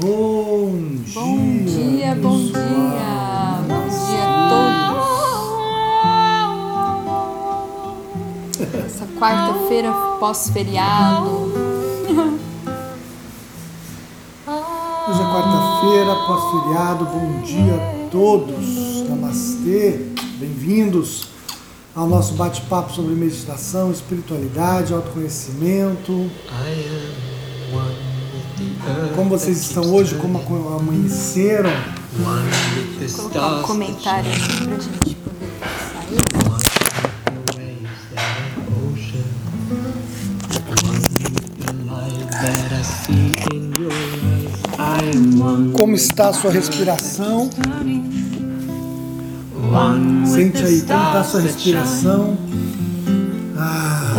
Bom dia. Bom dia, bom dia. Bom dia a todos. Essa quarta-feira pós-feriado. Hoje é quarta-feira, pós-feriado. Bom dia a todos. Namastê. Bem-vindos ao nosso bate-papo sobre meditação, espiritualidade, autoconhecimento. Como vocês estão hoje? Como amanheceram? Vou colocar um comentário aqui pra gente poder sair. Como está a sua respiração? Sente aí, como está a sua respiração? Ah,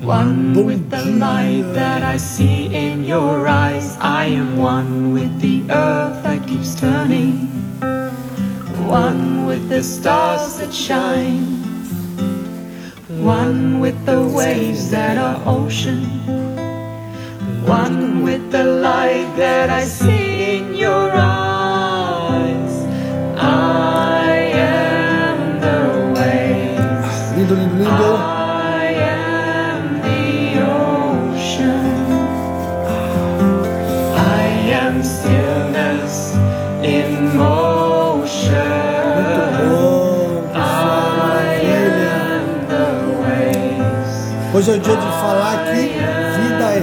One with the light that I see in your eyes. I am one with the earth that keeps turning. One with the stars that shine. One with the waves that are ocean. One with the light that I see in your eyes.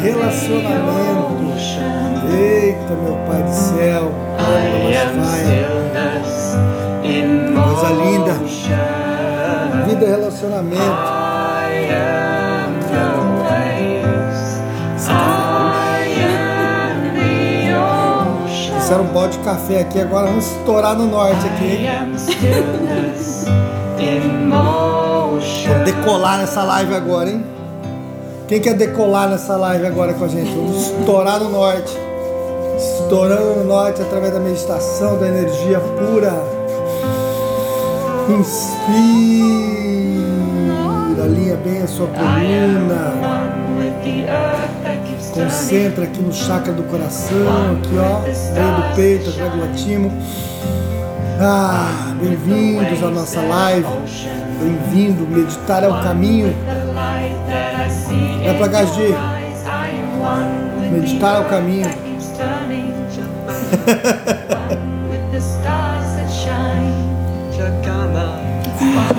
Relacionamento. Eita, meu Pai do céu. Coisa linda. Vida é relacionamento. I am the waves. I am the ocean. Isso era um balde de café aqui, agora vamos estourar no norte aqui, hein? Vamos motion. decolar nessa live agora, hein? Quem quer decolar nessa live agora com a gente? Vamos estourar no norte. Estourando no norte através da meditação, da energia pura. Inspira, alinha bem a sua coluna. Concentra aqui no chakra do coração, aqui ó, meio do peito, atrás do latimo. Ah, bem-vindos à nossa live. Bem-vindo, meditar é o caminho. Vai pra one with Meditar é o caminho.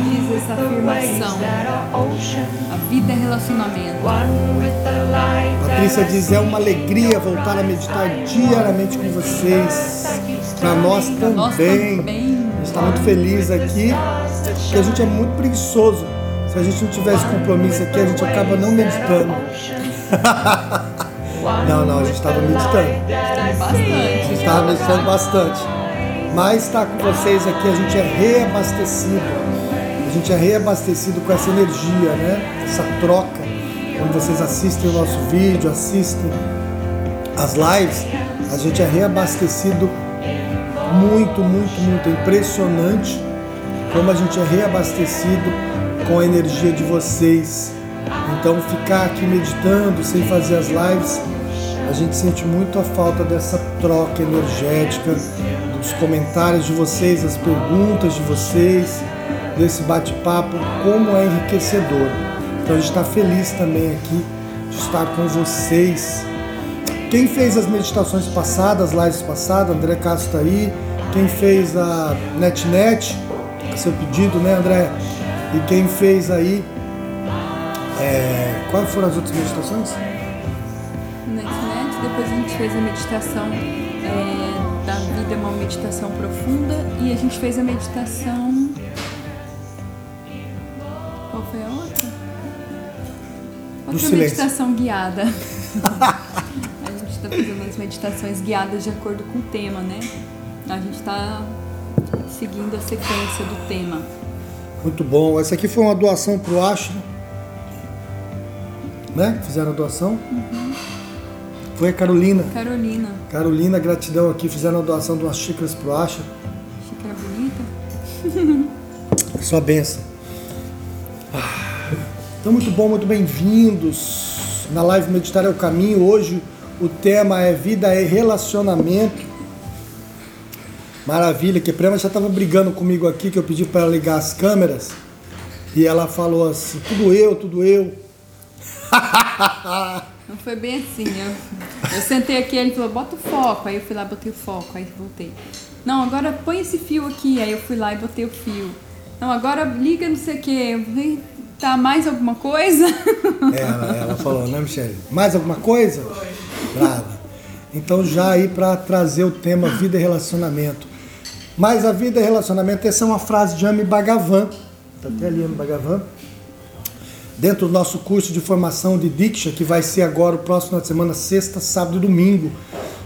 Diz essa afirmação. A vida é relacionamento. Patrícia diz: é uma alegria voltar a meditar diariamente com vocês. Para nós também. A gente está muito feliz aqui, porque a gente é muito preguiçoso. Se a gente não tivesse compromisso aqui, a gente acaba não meditando. Não, não, a gente estava meditando. Bastante. Estava meditando bastante. Mas estar com vocês aqui, a gente é reabastecido. A gente é reabastecido com essa energia, né? Essa troca. Quando vocês assistem o nosso vídeo, assistem as lives, a gente é reabastecido muito, muito, muito. É impressionante como a gente é reabastecido com a energia de vocês. Então, ficar aqui meditando sem fazer as lives, a gente sente muito a falta dessa troca energética, dos comentários de vocês, das perguntas de vocês, desse bate-papo, como é enriquecedor. Então, a gente está feliz também aqui de estar com vocês. Quem fez as meditações passadas, as lives passadas, André Castro está aí. Quem fez a NetNet, seu pedido, né, André? E quem fez aí. É, quais foram as outras meditações? Internet, depois a gente fez a meditação é, da vida, uma meditação profunda, e a gente fez a meditação. Qual foi a outra? Outra meditação guiada. a gente está fazendo as meditações guiadas de acordo com o tema, né? A gente está seguindo a sequência do tema. Muito bom. Essa aqui foi uma doação pro Ashra. Né? Fizeram a doação. Foi a Carolina. Carolina, Carolina, gratidão aqui. Fizeram a doação de umas xícaras pro Ashra. xícara bonita. Sua benção. Então, muito bom, muito bem-vindos na live Meditar é o Caminho. Hoje o tema é Vida e Relacionamento. Maravilha, que a Prema já estava brigando comigo aqui, que eu pedi para ela ligar as câmeras. E ela falou assim: tudo eu, tudo eu. Não foi bem assim. Eu, eu sentei aqui, ele falou, bota o foco. Aí eu fui lá, botei o foco, aí voltei. Não, agora põe esse fio aqui. Aí eu fui lá e botei o fio. Não, agora liga não sei o que. Tá mais alguma coisa? Ela, ela falou, né, Michelle? Mais alguma coisa? Brava. Então já aí para trazer o tema vida e relacionamento. Mas a vida e relacionamento, essa é uma frase de Amy Bhagavan. Tá até ali Amy Bhagavan. Dentro do nosso curso de formação de Diksha, que vai ser agora o próximo semana, sexta, sábado e domingo.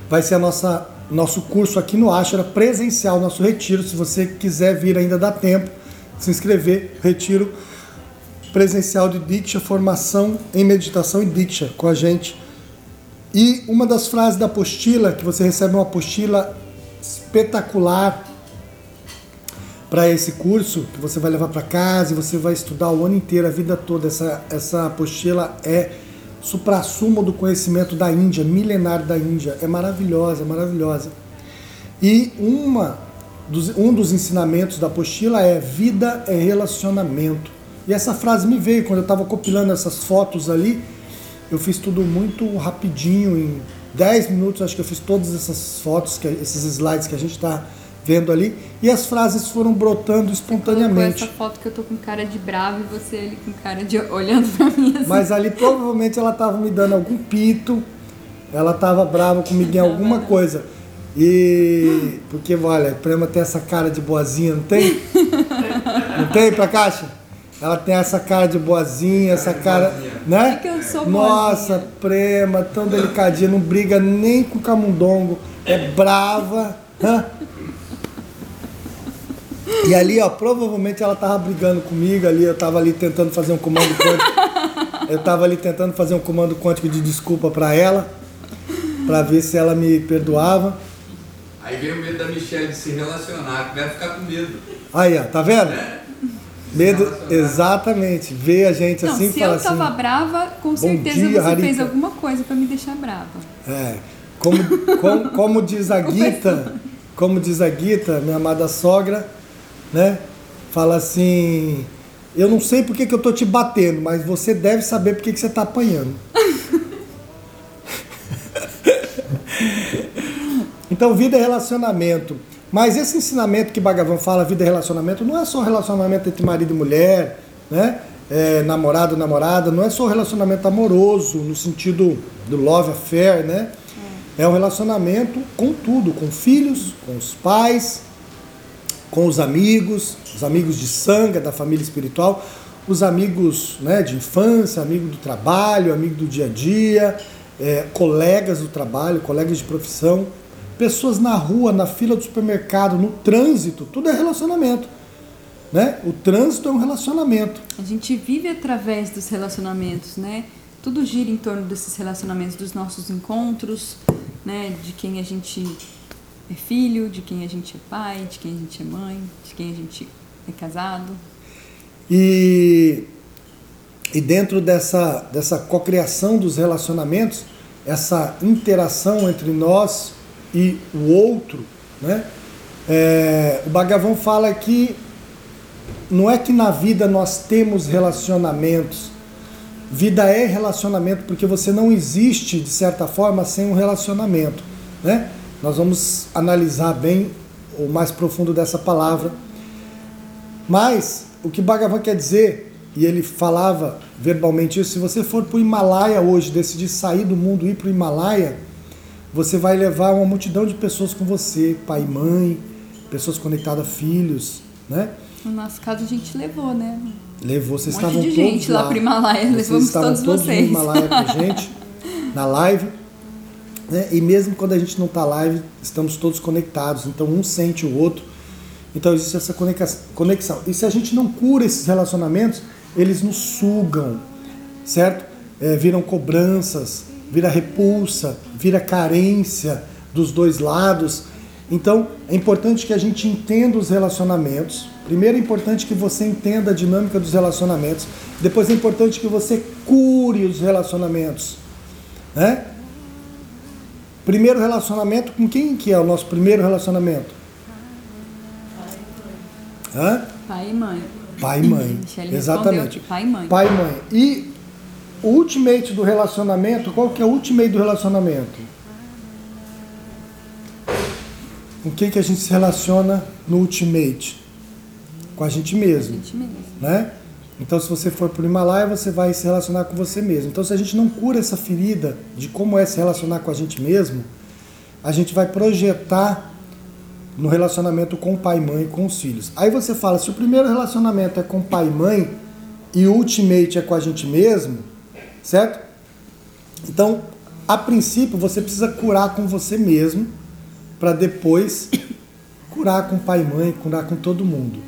Vai ser a nossa nosso curso aqui no Ashra, presencial, nosso retiro. Se você quiser vir, ainda dá tempo se inscrever. Retiro presencial de Diksha, formação em meditação e Diksha com a gente. E uma das frases da apostila, que você recebe uma apostila espetacular para esse curso, que você vai levar para casa e você vai estudar o ano inteiro, a vida toda. Essa, essa apostila é supra-sumo do conhecimento da Índia, milenário da Índia. É maravilhosa, maravilhosa. E uma dos, um dos ensinamentos da apostila é vida é relacionamento. E essa frase me veio quando eu estava compilando essas fotos ali. Eu fiz tudo muito rapidinho, em 10 minutos, acho que eu fiz todas essas fotos, que, esses slides que a gente está vendo ali, e as frases foram brotando espontaneamente. essa foto que eu tô com cara de bravo e você ali com cara de olhando para mim assim. Mas ali provavelmente ela estava me dando algum pito, ela estava brava comigo em alguma coisa. E porque olha, a Prema tem essa cara de boazinha, não tem? Não tem pra caixa? Ela tem essa cara de boazinha, essa cara, né? É que eu sou Nossa, boazinha. Prema, tão delicadinha, não briga nem com camundongo, é brava. E ali, ó, provavelmente ela tava brigando comigo ali, eu tava ali tentando fazer um comando quântico. Eu tava ali tentando fazer um comando quântico de desculpa para ela, para ver se ela me perdoava. Aí veio o medo da Michelle de se relacionar, que vai ficar com medo. Aí, ó, tá vendo? Né? Medo, exatamente. Ver a gente Não, assim se falar eu tava assim. brava, com certeza dia, você fez alguma coisa para me deixar brava. É, como, como, como diz a Gita, como diz a Gita, minha amada sogra, né? Fala assim, eu não sei por que, eu tô te batendo, mas você deve saber por que, que você tá apanhando. então, vida é relacionamento. Mas esse ensinamento que Bhagavan fala, vida é relacionamento, não é só relacionamento entre marido e mulher, né? É, namorado, namorada, não é só relacionamento amoroso, no sentido do love affair, né? É um relacionamento com tudo, com filhos, com os pais, com os amigos, os amigos de sangue, da família espiritual, os amigos né, de infância, amigo do trabalho, amigo do dia a dia, é, colegas do trabalho, colegas de profissão, pessoas na rua, na fila do supermercado, no trânsito, tudo é relacionamento. Né? O trânsito é um relacionamento. A gente vive através dos relacionamentos, né? Tudo gira em torno desses relacionamentos, dos nossos encontros, né? De quem a gente é filho, de quem a gente é pai, de quem a gente é mãe, de quem a gente é casado. E, e dentro dessa, dessa cocriação dos relacionamentos, essa interação entre nós e o outro, né? É, o Bhagavan fala que não é que na vida nós temos relacionamentos. Vida é relacionamento porque você não existe, de certa forma, sem um relacionamento. Né? Nós vamos analisar bem o mais profundo dessa palavra. Mas o que Bhagavan quer dizer, e ele falava verbalmente isso, se você for para o Himalaia hoje, decidir sair do mundo e ir para o Himalaia, você vai levar uma multidão de pessoas com você, pai e mãe, pessoas conectadas a filhos, né? No nosso caso, a gente levou, né? Levou, vocês Um estavam monte de gente lá lá pro Himalaia, Vocês levamos estavam todos todos vocês. no Himalaia com a gente, na live. Né? E mesmo quando a gente não está live, estamos todos conectados. Então um sente o outro. Então existe essa conexão. E se a gente não cura esses relacionamentos, eles nos sugam, certo? É, viram cobranças, vira repulsa, vira carência dos dois lados. Então é importante que a gente entenda os relacionamentos. Primeiro é importante que você entenda a dinâmica dos relacionamentos. Depois é importante que você cure os relacionamentos. Né? Primeiro relacionamento com quem que é o nosso primeiro relacionamento? Hã? Pai e mãe. Pai e mãe. Michele Exatamente. pai e mãe. Pai e mãe. E o ultimate do relacionamento, qual que é o ultimate do relacionamento? Com quem que a gente se relaciona no ultimate? Com a gente mesmo, Gente mesmo. né? Então, se você for para o Himalaia, você vai se relacionar com você mesmo. Então, se a gente não cura essa ferida de como é se relacionar com a gente mesmo, a gente vai projetar no relacionamento com o pai e mãe e com os filhos. Aí você fala, se o primeiro relacionamento é com pai e mãe e o ultimate é com a gente mesmo, certo? Então, a princípio, você precisa curar com você mesmo para depois curar com pai e mãe, curar com todo mundo.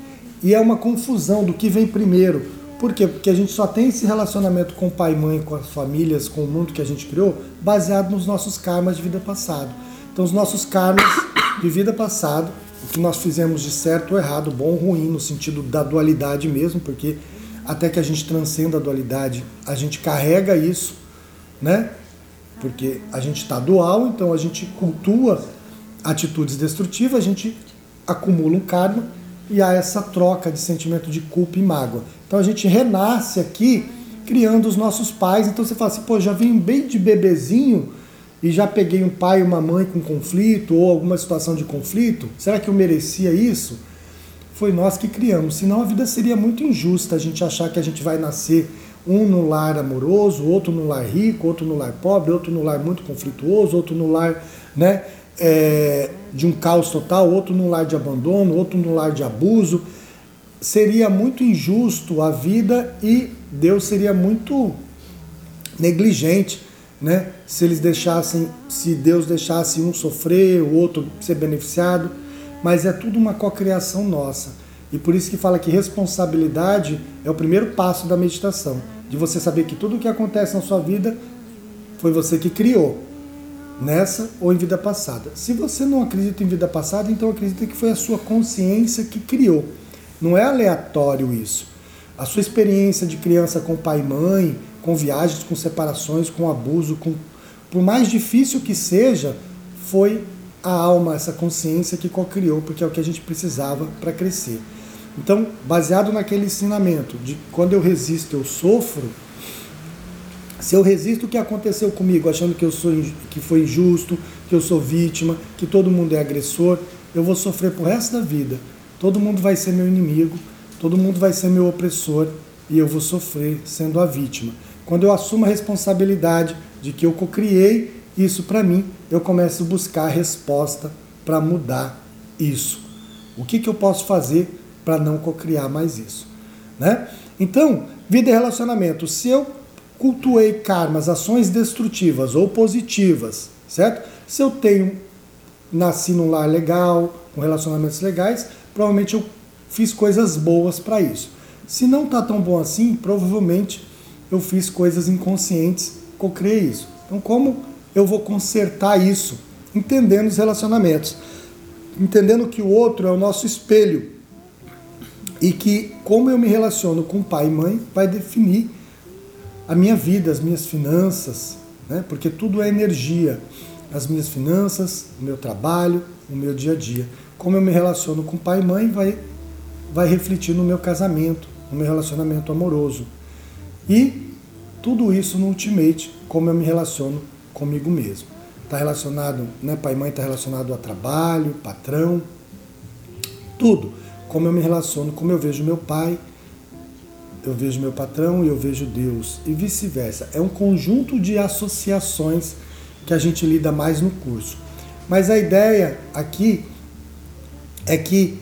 E é uma confusão do que vem primeiro. Por quê? Porque a gente só tem esse relacionamento com o pai e mãe, com as famílias, com o mundo que a gente criou, baseado nos nossos karmas de vida passada. Então, os nossos karmas de vida passada, o que nós fizemos de certo ou errado, bom ou ruim, no sentido da dualidade mesmo, porque até que a gente transcenda a dualidade, a gente carrega isso, né? Porque a gente está dual, então a gente cultua atitudes destrutivas, a gente acumula um karma e há essa troca de sentimento de culpa e mágoa. Então a gente renasce aqui criando os nossos pais. Então você fala assim, pô, já vim bem de bebezinho e já peguei um pai e uma mãe com conflito ou alguma situação de conflito. Será que eu merecia isso? Foi nós que criamos. Senão a vida seria muito injusta a gente achar que a gente vai nascer um no lar amoroso, outro no lar rico, outro no lar pobre, outro no lar muito conflituoso, outro no lar, né? é, de um caos total, outro no lar de abandono, outro no lar de abuso. Seria muito injusto a vida e Deus seria muito negligente, né? Se eles deixassem, se Deus deixasse um sofrer, o outro ser beneficiado, mas é tudo uma cocriação nossa. E por isso que fala que responsabilidade é o primeiro passo da meditação, de você saber que tudo o que acontece na sua vida foi você que criou nessa ou em vida passada. Se você não acredita em vida passada, então acredita que foi a sua consciência que criou. Não é aleatório isso. A sua experiência de criança com pai e mãe, com viagens, com separações, com abuso, com por mais difícil que seja, foi a alma, essa consciência que co-criou, porque é o que a gente precisava para crescer. Então, baseado naquele ensinamento de quando eu resisto, eu sofro, se eu resisto o que aconteceu comigo, achando que eu sou que foi injusto, que eu sou vítima, que todo mundo é agressor, eu vou sofrer pro resto da vida. Todo mundo vai ser meu inimigo, todo mundo vai ser meu opressor e eu vou sofrer sendo a vítima. Quando eu assumo a responsabilidade de que eu cocriei isso para mim, eu começo a buscar a resposta para mudar isso. O que, que eu posso fazer para não cocriar mais isso? Né? Então, vida e relacionamento. Se eu cultuei karmas, ações destrutivas ou positivas, certo? Se eu tenho, nasci num lar legal, com relacionamentos legais, provavelmente eu fiz coisas boas para isso. Se não tá tão bom assim, provavelmente eu fiz coisas inconscientes, co-criei isso. Então, como eu vou consertar isso? Entendendo os relacionamentos. Entendendo que o outro é o nosso espelho. E que como eu me relaciono com pai e mãe vai definir a minha vida, as minhas finanças, né? porque tudo é energia. As minhas finanças, o meu trabalho, o meu dia a dia. Como eu me relaciono com pai e mãe vai, vai refletir no meu casamento, no meu relacionamento amoroso. E tudo isso no ultimate, como eu me relaciono comigo mesmo. Está relacionado, né, pai e mãe está relacionado a trabalho, patrão, tudo. Como eu me relaciono, como eu vejo meu pai, eu vejo meu patrão e eu vejo Deus, e vice-versa. É um conjunto de associações que a gente lida mais no curso. Mas a ideia aqui é que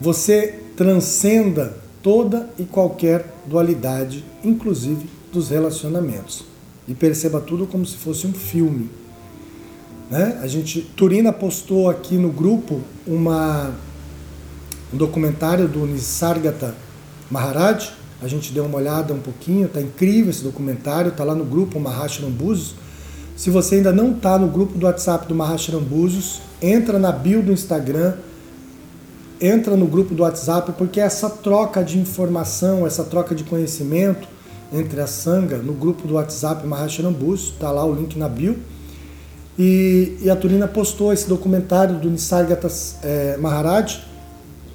você transcenda toda e qualquer dualidade, inclusive dos relacionamentos. E perceba tudo como se fosse um filme. Né? A gente, Turina postou aqui no grupo uma, um documentário do Nisargata Maharaj. A gente deu uma olhada um pouquinho, tá incrível esse documentário, tá lá no grupo Mahashram Búzios. Se você ainda não está no grupo do WhatsApp do Mahashram Búzios, entra na bio do Instagram, entra no grupo do WhatsApp, porque essa troca de informação, essa troca de conhecimento entre a Sangha no grupo do WhatsApp Mahasharambus, está lá o link na bio. E, e, a Turina postou esse documentário do Nisargata é, Maharaj,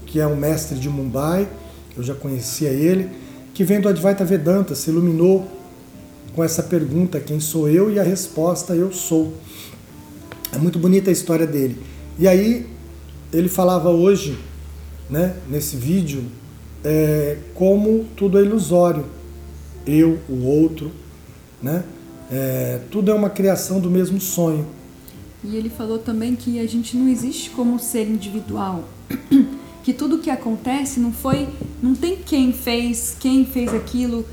que é um mestre de Mumbai, eu já conhecia ele, que vem do Advaita Vedanta, se iluminou com essa pergunta: quem sou eu? E a resposta: eu sou. É muito bonita a história dele. E aí, ele falava hoje, né, nesse vídeo, é, como tudo é ilusório. Eu, o outro, né? É, tudo é uma criação do mesmo sonho. E ele falou também que a gente não existe como ser individual. Que tudo que acontece não foi. Não tem quem fez, quem fez aquilo,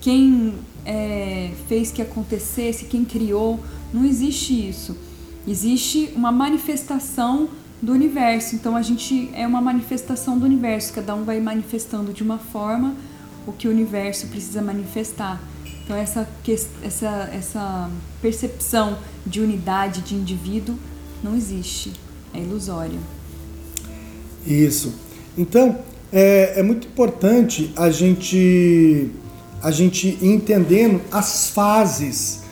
quem é, fez que acontecesse, quem criou. Não existe isso. Existe uma manifestação do universo. Então a gente é uma manifestação do universo. Cada um vai manifestando de uma forma o que o universo precisa manifestar. Então essa, essa, essa percepção de unidade de indivíduo não existe, é ilusória. Isso. Então é, é muito importante a gente a gente entendendo as fases,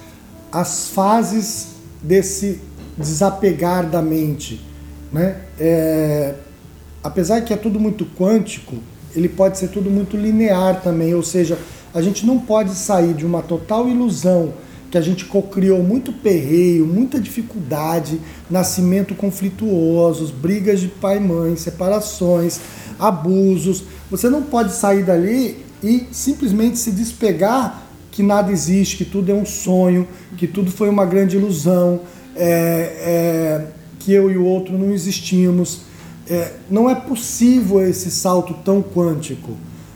as fases desse desapegar da mente, né? É, apesar que é tudo muito quântico, ele pode ser tudo muito linear também, ou seja, a gente não pode sair de uma total ilusão que a gente cocriou muito perreio, muita dificuldade, nascimento conflituosos, brigas de pai e mãe, separações, abusos. Você não pode sair dali e simplesmente se despegar que nada existe, que tudo é um sonho, que tudo foi uma grande ilusão, é, é, que eu e o outro não existimos. É, não é possível esse salto tão quântico,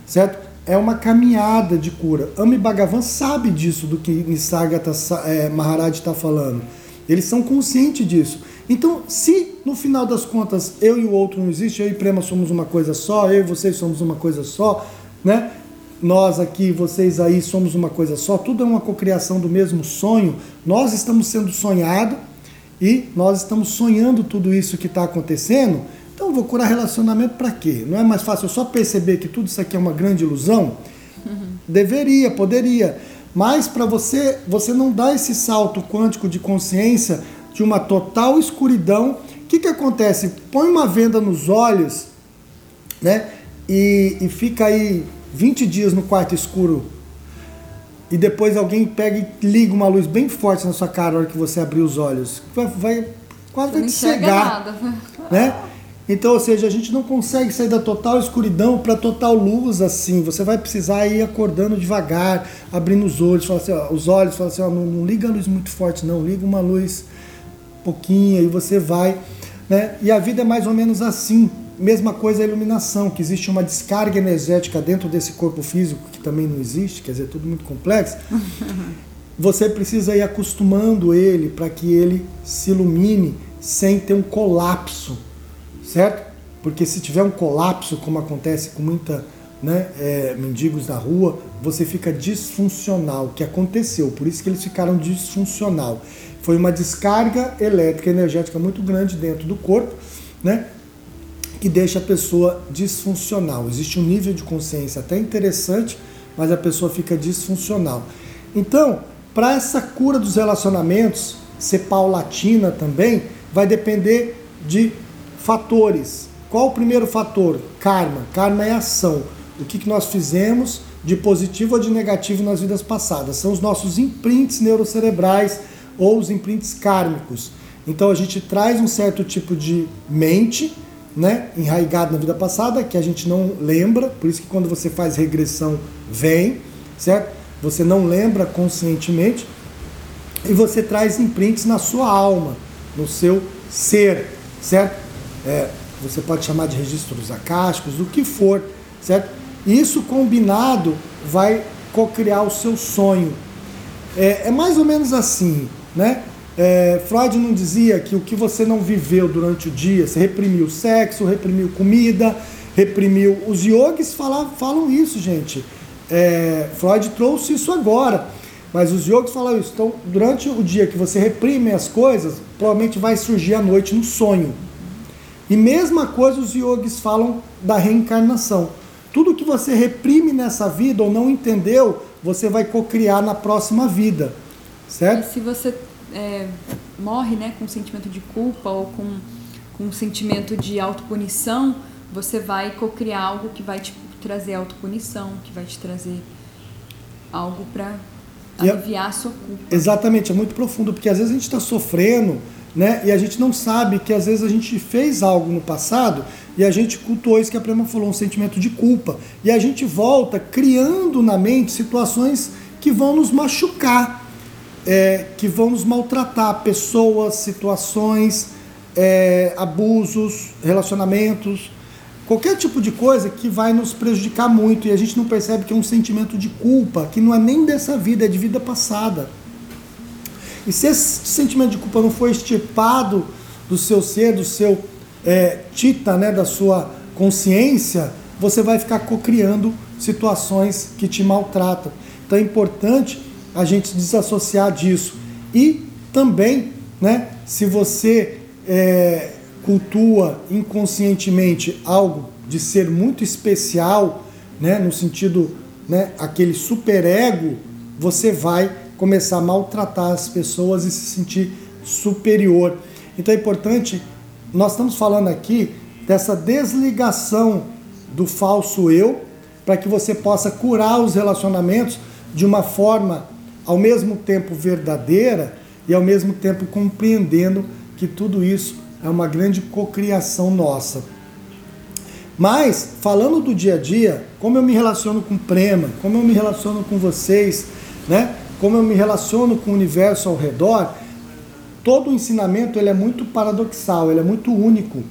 certo? É uma caminhada de cura. Ami Bhagavan sabe disso, do que Nisargata é, Maharaj está falando. Eles são conscientes disso. Então, se no final das contas eu e o outro não existe, eu e Prema somos uma coisa só, eu e vocês somos uma coisa só, né? Nós aqui, vocês aí somos uma coisa só, tudo é uma cocriação do mesmo sonho. Nós estamos sendo sonhados e nós estamos sonhando tudo isso que está acontecendo então vou curar relacionamento para quê? Não é mais fácil eu só perceber que tudo isso aqui é uma grande ilusão? Uhum. Deveria, poderia. Mas para você, você não dá esse salto quântico de consciência de uma total escuridão. O que, que acontece? Põe uma venda nos olhos, né? E, e fica aí 20 dias no quarto escuro. E depois alguém pega e liga uma luz bem forte na sua cara na hora que você abrir os olhos. Vai, vai quase vai te cegar. Nada. Né? Então, ou seja, a gente não consegue sair da total escuridão para total luz assim. Você vai precisar ir acordando devagar, abrindo os olhos, falar assim, ó, os olhos, falar assim, ó, não, não, liga a luz muito forte, não, liga uma luz pouquinha e você vai, né? E a vida é mais ou menos assim. Mesma coisa a iluminação, que existe uma descarga energética dentro desse corpo físico que também não existe, quer dizer, tudo muito complexo. Você precisa ir acostumando ele para que ele se ilumine sem ter um colapso certo? Porque se tiver um colapso, como acontece com muita né, é, mendigos na rua, você fica disfuncional, o que aconteceu, por isso que eles ficaram disfuncional. Foi uma descarga elétrica energética muito grande dentro do corpo, né, que deixa a pessoa disfuncional. Existe um nível de consciência até interessante, mas a pessoa fica disfuncional. Então, para essa cura dos relacionamentos ser paulatina também, vai depender de Fatores. Qual o primeiro fator? Karma. Karma é ação. O que, que nós fizemos de positivo ou de negativo nas vidas passadas? São os nossos imprints neurocerebrais ou os imprints kármicos. Então a gente traz um certo tipo de mente, né, enraigado na vida passada, que a gente não lembra, por isso que quando você faz regressão vem, certo? Você não lembra conscientemente e você traz imprints na sua alma, no seu ser, certo? é, você pode chamar de registros acásticos, o que for, certo? Isso combinado vai co-criar o seu sonho. É, é, mais ou menos assim, né? É, Freud não dizia que o que você não viveu durante o dia, você reprimiu sexo, reprimiu comida, reprimiu. Os yogis falam, falam isso, gente. É, Freud trouxe isso agora, mas os yogis falam isso. Então, durante o dia que você reprime as coisas, provavelmente vai surgir à noite no sonho. E mesma coisa os yogis falam da reencarnação. Tudo que você reprime nessa vida ou não entendeu você vai cocriar na próxima vida, certo? E se você é, morre né, com um sentimento de culpa ou com, com um sentimento de autopunição, você vai cocriar algo que vai te trazer autopunição, que vai te trazer algo para a- aliviar a sua culpa. Exatamente, é muito profundo, porque às vezes a gente está sofrendo, né? E a gente não sabe que às vezes a gente fez algo no passado e a gente cultuou isso que a Prema falou, um sentimento de culpa. E a gente volta criando na mente situações que vão nos machucar, é, que vão nos maltratar, pessoas, situações, é, abusos, relacionamentos, qualquer tipo de coisa que vai nos prejudicar muito e a gente não percebe que é um sentimento de culpa, que não é nem dessa vida, é de vida passada. E se esse sentimento de culpa não for extirpado do seu ser, do seu é, tita, né, da sua consciência, você vai ficar cocriando situações que te maltratam. Então é importante a gente desassociar disso. E também, né, se você é, cultua inconscientemente algo de ser muito especial, né, no sentido, né, aquele superego, você vai começar a maltratar as pessoas e se sentir superior. Então é importante, nós estamos falando aqui dessa desligação do falso eu, para que você possa curar os relacionamentos de uma forma ao mesmo tempo verdadeira e ao mesmo tempo compreendendo que tudo isso é uma grande cocriação nossa. Mas, falando do dia a dia, como eu me relaciono com Prema, como eu me relaciono com vocês, né? como eu me relaciono com o universo ao redor, todo o ensinamento ele é muito paradoxal, ele é muito único,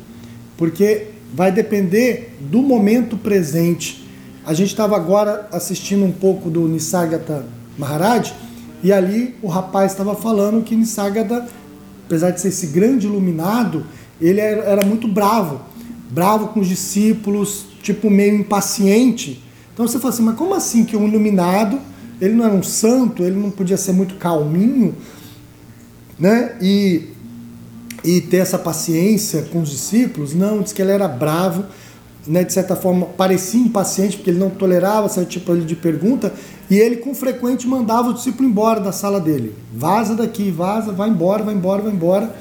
porque vai depender do momento presente. A gente estava agora assistindo um pouco do Nisargata Maharaj, e ali o rapaz estava falando que Nisargata, apesar de ser esse grande iluminado, ele era, era muito bravo, bravo com os discípulos, tipo meio impaciente. Então você fala assim, mas como assim que um iluminado, ele não era um santo, ele não podia ser muito calminho, né? E, e ter essa paciência com os discípulos? Não, diz que ele era bravo, né? De certa forma parecia impaciente porque ele não tolerava certo tipo de pergunta e ele com frequente mandava o discípulo embora da sala dele. Vaza daqui, vaza, vai embora, vai embora, vai embora,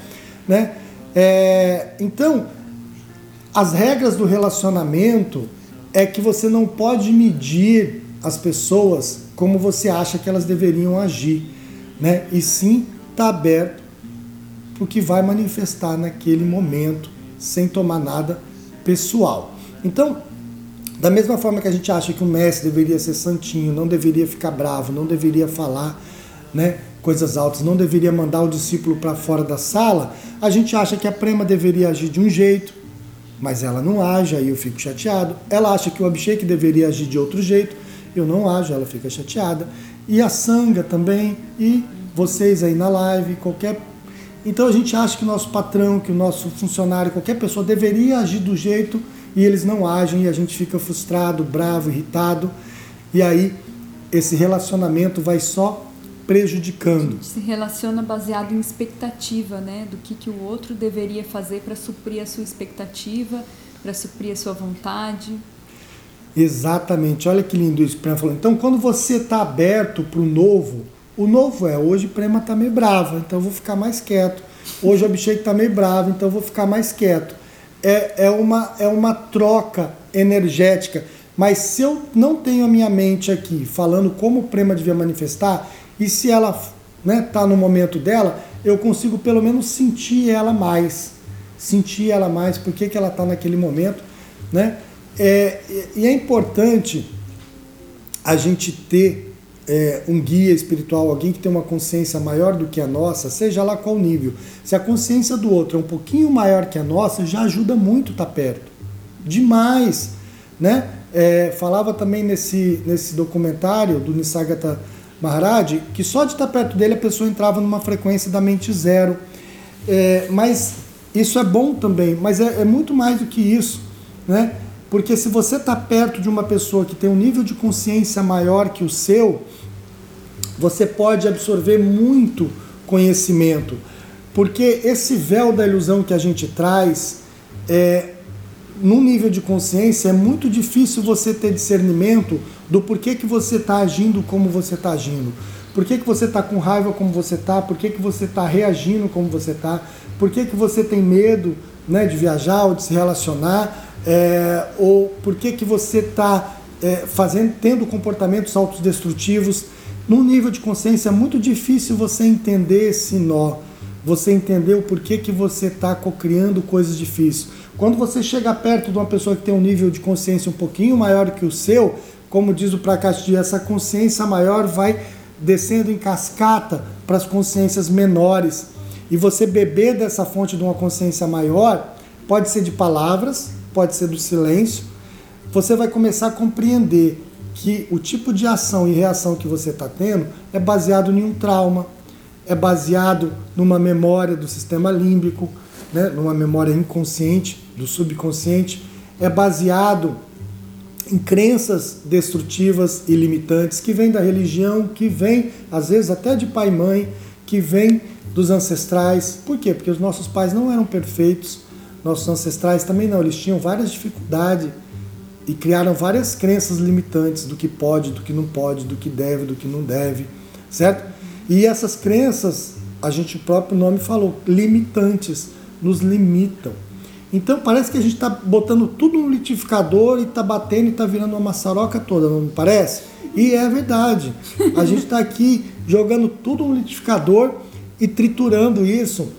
né? É, então as regras do relacionamento é que você não pode medir as pessoas como você acha que elas deveriam agir, né? E sim tá aberto para o que vai manifestar naquele momento, sem tomar nada pessoal. Então, da mesma forma que a gente acha que o mestre deveria ser santinho, não deveria ficar bravo, não deveria falar, né? Coisas altas, não deveria mandar o discípulo para fora da sala, a gente acha que a prema deveria agir de um jeito, mas ela não age, aí eu fico chateado. Ela acha que o Abhishek deveria agir de outro jeito, eu não ajo, ela fica chateada. E a Sanga também, e vocês aí na live, qualquer. Então a gente acha que o nosso patrão, que o nosso funcionário, qualquer pessoa deveria agir do jeito e eles não agem e a gente fica frustrado, bravo, irritado. E aí esse relacionamento vai só prejudicando. Se relaciona baseado em expectativa, né? Do que, que o outro deveria fazer para suprir a sua expectativa, para suprir a sua vontade. Exatamente, olha que lindo isso que o Prema falou. Então, quando você está aberto para o novo, o novo é hoje o Prema está meio bravo, então eu vou ficar mais quieto. Hoje o Abhishek está meio bravo, então eu vou ficar mais quieto. É, é, uma, é uma troca energética. Mas se eu não tenho a minha mente aqui falando como o Prema devia manifestar, e se ela está né, tá no momento dela, eu consigo pelo menos sentir ela mais. Sentir ela mais, por que, que ela está naquele momento. Né? É, e é importante a gente ter é, um guia espiritual, alguém que tem uma consciência maior do que a nossa, seja lá qual nível. Se a consciência do outro é um pouquinho maior que a nossa, já ajuda muito estar perto. Demais. Né? É, falava também nesse, nesse documentário do Nisargata Maharaj que só de estar perto dele a pessoa entrava numa frequência da mente zero. É, mas isso é bom também, mas é, é muito mais do que isso. Né? Porque se você está perto de uma pessoa que tem um nível de consciência maior que o seu, você pode absorver muito conhecimento. Porque esse véu da ilusão que a gente traz, é, nível de consciência, é muito difícil você ter discernimento do porquê que você está agindo como você está agindo. Por que, que você está com raiva como você está? Por que, que você está reagindo como você está? Por que, que você tem medo né, de viajar ou de se relacionar? É, ou por que, que você está é, fazendo, tendo comportamentos autodestrutivos? Num nível de consciência é muito difícil você entender esse nó, você entender o porquê que você está criando coisas difíceis. Quando você chega perto de uma pessoa que tem um nível de consciência um pouquinho maior que o seu, como diz o Prakashti, essa consciência maior vai descendo em cascata para as consciências menores. E você beber dessa fonte de uma consciência maior, pode ser de palavras, pode ser do silêncio, você vai começar a compreender que o tipo de ação e reação que você está tendo é baseado em um trauma, é baseado numa memória do sistema límbico, né, numa memória inconsciente, do subconsciente, é baseado em crenças destrutivas e limitantes que vêm da religião, que vêm às vezes até de pai e mãe, que vêm dos ancestrais. Por quê? Porque os nossos pais não eram perfeitos, nossos ancestrais também não, eles tinham várias dificuldades e criaram várias crenças limitantes do que pode, do que não pode, do que deve, do que não deve, certo? E essas crenças, a gente o próprio nome falou, limitantes, nos limitam. Então parece que a gente está botando tudo no litificador e está batendo e está virando uma maçaroca toda, não parece? E é verdade. A gente está aqui jogando tudo no litificador e triturando isso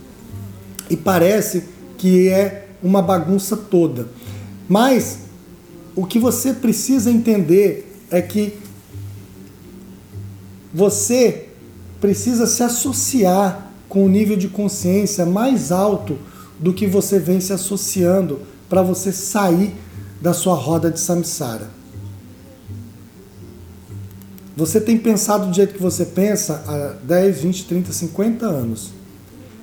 e parece que é uma bagunça toda. Mas o que você precisa entender é que você precisa se associar com o nível de consciência mais alto do que você vem se associando para você sair da sua roda de samsara. Você tem pensado do jeito que você pensa há 10, 20, 30, 50 anos.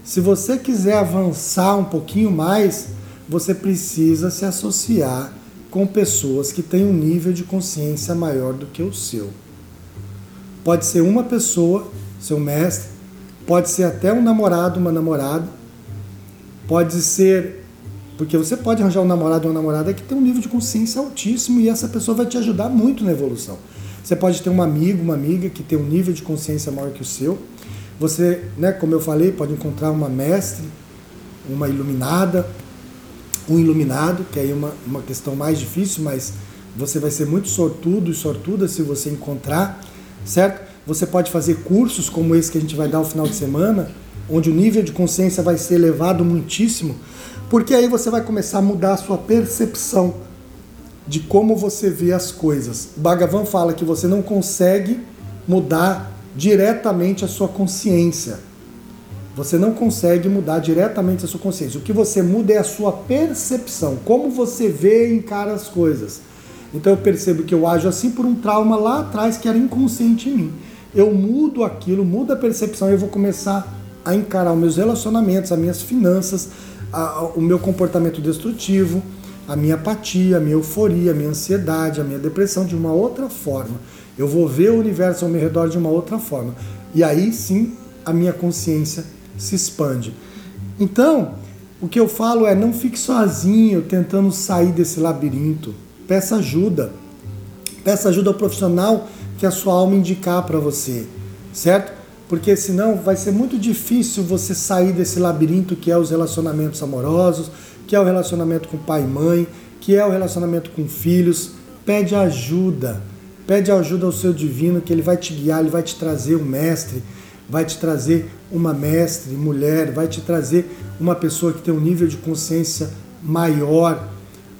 Se você quiser avançar um pouquinho mais, você precisa se associar com pessoas que têm um nível de consciência maior do que o seu. Pode ser uma pessoa, seu mestre, pode ser até um namorado, uma namorada, pode ser. Porque você pode arranjar um namorado ou uma namorada que tem um nível de consciência altíssimo e essa pessoa vai te ajudar muito na evolução. Você pode ter um amigo, uma amiga que tem um nível de consciência maior que o seu. Você, né, como eu falei, pode encontrar uma mestre, uma iluminada, um iluminado, que aí é uma, uma questão mais difícil, mas você vai ser muito sortudo e sortuda se você encontrar, certo? Você pode fazer cursos como esse que a gente vai dar no final de semana, onde o nível de consciência vai ser elevado muitíssimo, porque aí você vai começar a mudar a sua percepção de como você vê as coisas. Bhagavan fala que você não consegue mudar diretamente a sua consciência. Você não consegue mudar diretamente a sua consciência. O que você muda é a sua percepção, como você vê e encara as coisas. Então eu percebo que eu ajo assim por um trauma lá atrás que era inconsciente em mim. Eu mudo aquilo, mudo a percepção e eu vou começar a encarar os meus relacionamentos, as minhas finanças, a, o meu comportamento destrutivo, a minha apatia, a minha euforia, a minha ansiedade, a minha depressão de uma outra forma. Eu vou ver o universo ao meu redor de uma outra forma. E aí sim a minha consciência se expande. Então, o que eu falo é não fique sozinho tentando sair desse labirinto. Peça ajuda. Peça ajuda ao profissional que a sua alma indicar para você, certo? porque senão vai ser muito difícil você sair desse labirinto que é os relacionamentos amorosos, que é o relacionamento com pai e mãe, que é o relacionamento com filhos. Pede ajuda, pede ajuda ao seu divino, que ele vai te guiar, ele vai te trazer um mestre, vai te trazer uma mestre, mulher, vai te trazer uma pessoa que tem um nível de consciência maior,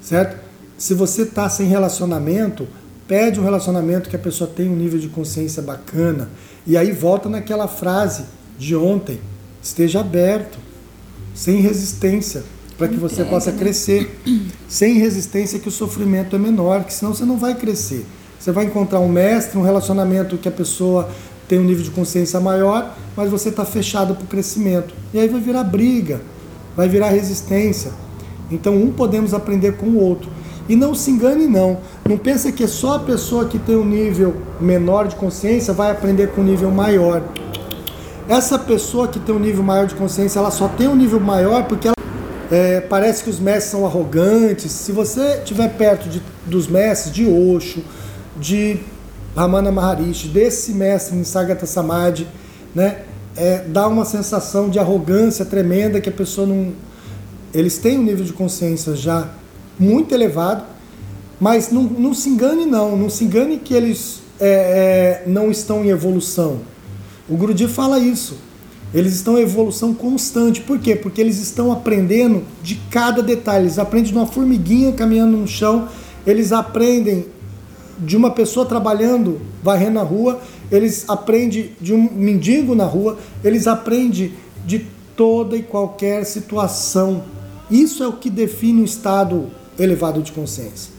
certo? Se você está sem relacionamento, pede um relacionamento que a pessoa tenha um nível de consciência bacana e aí volta naquela frase de ontem: esteja aberto, sem resistência, para que você possa né? crescer. Sem resistência, que o sofrimento é menor, que senão você não vai crescer. Você vai encontrar um mestre, um relacionamento que a pessoa tem um nível de consciência maior, mas você está fechado para o crescimento. E aí vai virar briga, vai virar resistência. Então, um podemos aprender com o outro. E não se engane não. Não pensa que só a pessoa que tem um nível menor de consciência vai aprender com um nível maior. Essa pessoa que tem um nível maior de consciência, ela só tem um nível maior porque ela é, parece que os mestres são arrogantes. Se você estiver perto de, dos mestres de Osho, de Ramana Maharishi, desse mestre Nisargata Samadhi, né? É, dá uma sensação de arrogância tremenda que a pessoa não. Eles têm um nível de consciência já muito elevado, mas não, não se engane, não. Não se engane que eles é, é, não estão em evolução. O Guruji fala isso. Eles estão em evolução constante. Por quê? Porque eles estão aprendendo de cada detalhe. Eles aprendem de uma formiguinha caminhando no chão, eles aprendem de uma pessoa trabalhando, varrendo a rua, eles aprendem de um mendigo na rua, eles aprendem de toda e qualquer situação. Isso é o que define o estado elevado de consciência.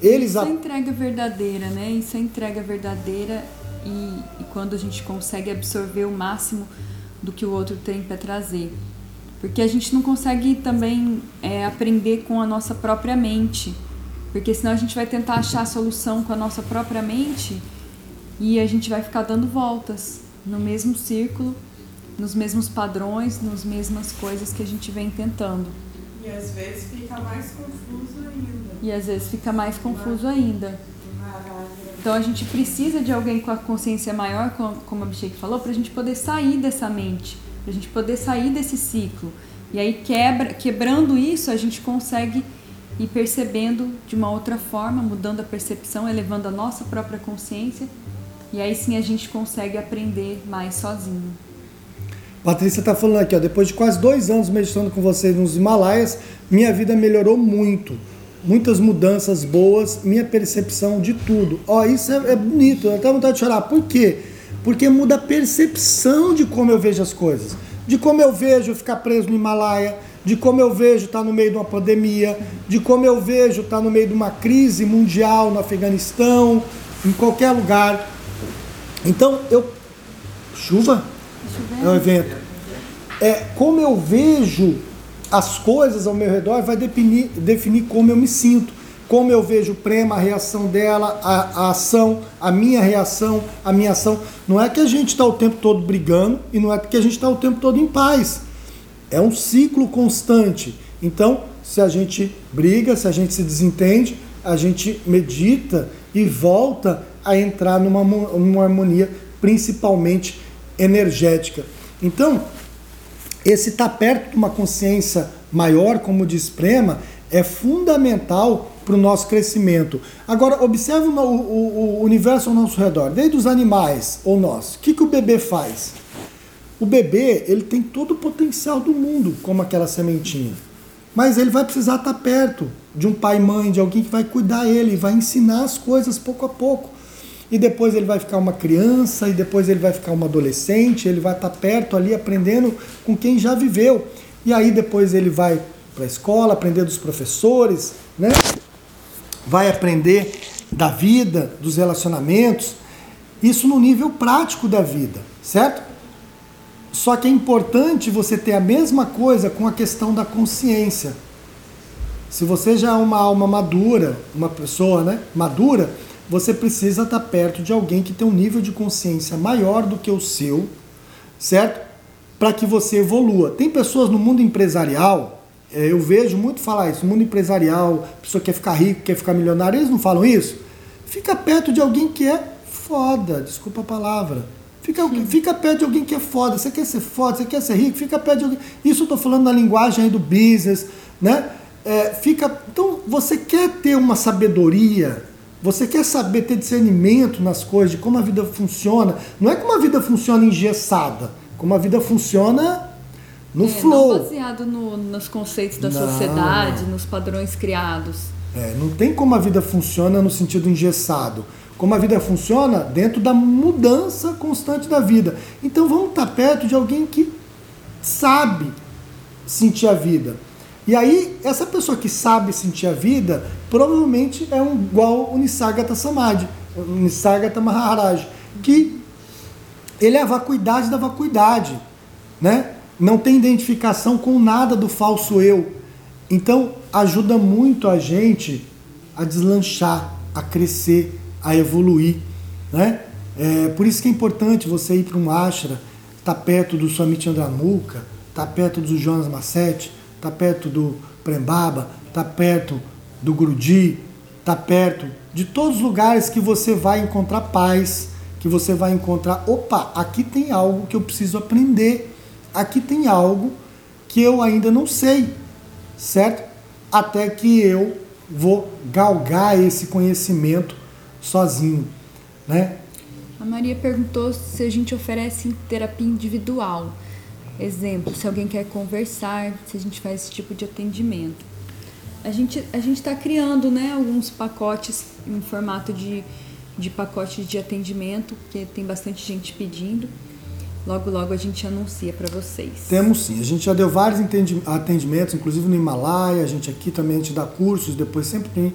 Eles Isso é entrega verdadeira, né? Isso é entrega verdadeira e, e quando a gente consegue absorver o máximo do que o outro tem para trazer. Porque a gente não consegue também é, aprender com a nossa própria mente. Porque senão a gente vai tentar achar a solução com a nossa própria mente e a gente vai ficar dando voltas no mesmo círculo, nos mesmos padrões, nas mesmas coisas que a gente vem tentando. E às vezes fica mais confuso ainda. E às vezes fica mais confuso ainda. Então a gente precisa de alguém com a consciência maior, como a Abhishek falou, para a gente poder sair dessa mente, para a gente poder sair desse ciclo. E aí quebra, quebrando isso, a gente consegue e percebendo de uma outra forma, mudando a percepção, elevando a nossa própria consciência, e aí sim a gente consegue aprender mais sozinho. Patrícia está falando aqui, ó, depois de quase dois anos meditando com vocês nos Himalaias, minha vida melhorou muito. Muitas mudanças boas, minha percepção de tudo. Ó, isso é, é bonito, eu até vontade de chorar. Por quê? Porque muda a percepção de como eu vejo as coisas. De como eu vejo ficar preso no Himalaia, de como eu vejo estar tá no meio de uma pandemia, de como eu vejo estar tá no meio de uma crise mundial no Afeganistão, em qualquer lugar. Então eu. Chuva? É um evento. É, como eu vejo as coisas ao meu redor vai definir, definir como eu me sinto. Como eu vejo o prema, a reação dela, a, a ação, a minha reação, a minha ação. Não é que a gente está o tempo todo brigando e não é que a gente está o tempo todo em paz é um ciclo constante. Então, se a gente briga, se a gente se desentende, a gente medita e volta a entrar numa, numa harmonia, principalmente energética. Então, esse estar tá perto de uma consciência maior, como diz Prema, é fundamental para o nosso crescimento. Agora, observe o, o, o, universo ao nosso redor, desde os animais ou nós. O que, que o bebê faz? O bebê, ele tem todo o potencial do mundo, como aquela sementinha. Mas ele vai precisar estar perto de um pai mãe, de alguém que vai cuidar ele, vai ensinar as coisas pouco a pouco. E depois ele vai ficar uma criança, e depois ele vai ficar uma adolescente, ele vai estar perto ali aprendendo com quem já viveu. E aí depois ele vai para a escola, aprender dos professores, né? Vai aprender da vida, dos relacionamentos, isso no nível prático da vida, certo? Só que é importante você ter a mesma coisa com a questão da consciência. Se você já é uma alma madura, uma pessoa né, madura, você precisa estar perto de alguém que tem um nível de consciência maior do que o seu, certo? Para que você evolua. Tem pessoas no mundo empresarial, é, eu vejo muito falar isso, mundo empresarial, pessoa quer ficar rico, quer ficar milionário, eles não falam isso? Fica perto de alguém que é foda, desculpa a palavra Fica, fica perto de alguém que é foda. Você quer ser foda, você quer ser rico, fica perto de alguém. Isso eu estou falando na linguagem do business, né? É, fica, então, você quer ter uma sabedoria, você quer saber, ter discernimento nas coisas, de como a vida funciona. Não é como a vida funciona engessada, como a vida funciona no é, flow. Não baseado no, nos conceitos da não. sociedade, nos padrões criados. É, não tem como a vida funciona no sentido engessado como a vida funciona dentro da mudança constante da vida. Então vamos estar perto de alguém que sabe sentir a vida. E aí, essa pessoa que sabe sentir a vida, provavelmente é um igual o Nisargata Samadhi, o Nisargata Maharaj, que ele é a vacuidade da vacuidade, né? Não tem identificação com nada do falso eu. Então, ajuda muito a gente a deslanchar, a crescer, a evoluir. Né? É, por isso que é importante você ir para um ashra, estar tá perto do Swami Chandramukha, estar tá perto do Jonas Massetti, estar tá perto do Prembaba, estar tá perto do Guruji, tá perto de todos os lugares que você vai encontrar paz, que você vai encontrar, opa, aqui tem algo que eu preciso aprender, aqui tem algo que eu ainda não sei, certo? Até que eu vou galgar esse conhecimento sozinho, né? A Maria perguntou se a gente oferece terapia individual. Exemplo, se alguém quer conversar, se a gente faz esse tipo de atendimento. A gente a gente está criando, né, alguns pacotes em formato de, de pacote de atendimento, porque tem bastante gente pedindo. Logo, logo a gente anuncia para vocês. Temos sim. A gente já deu vários atendimentos, inclusive no Himalaia. A gente aqui também a gente dá cursos. Depois sempre tem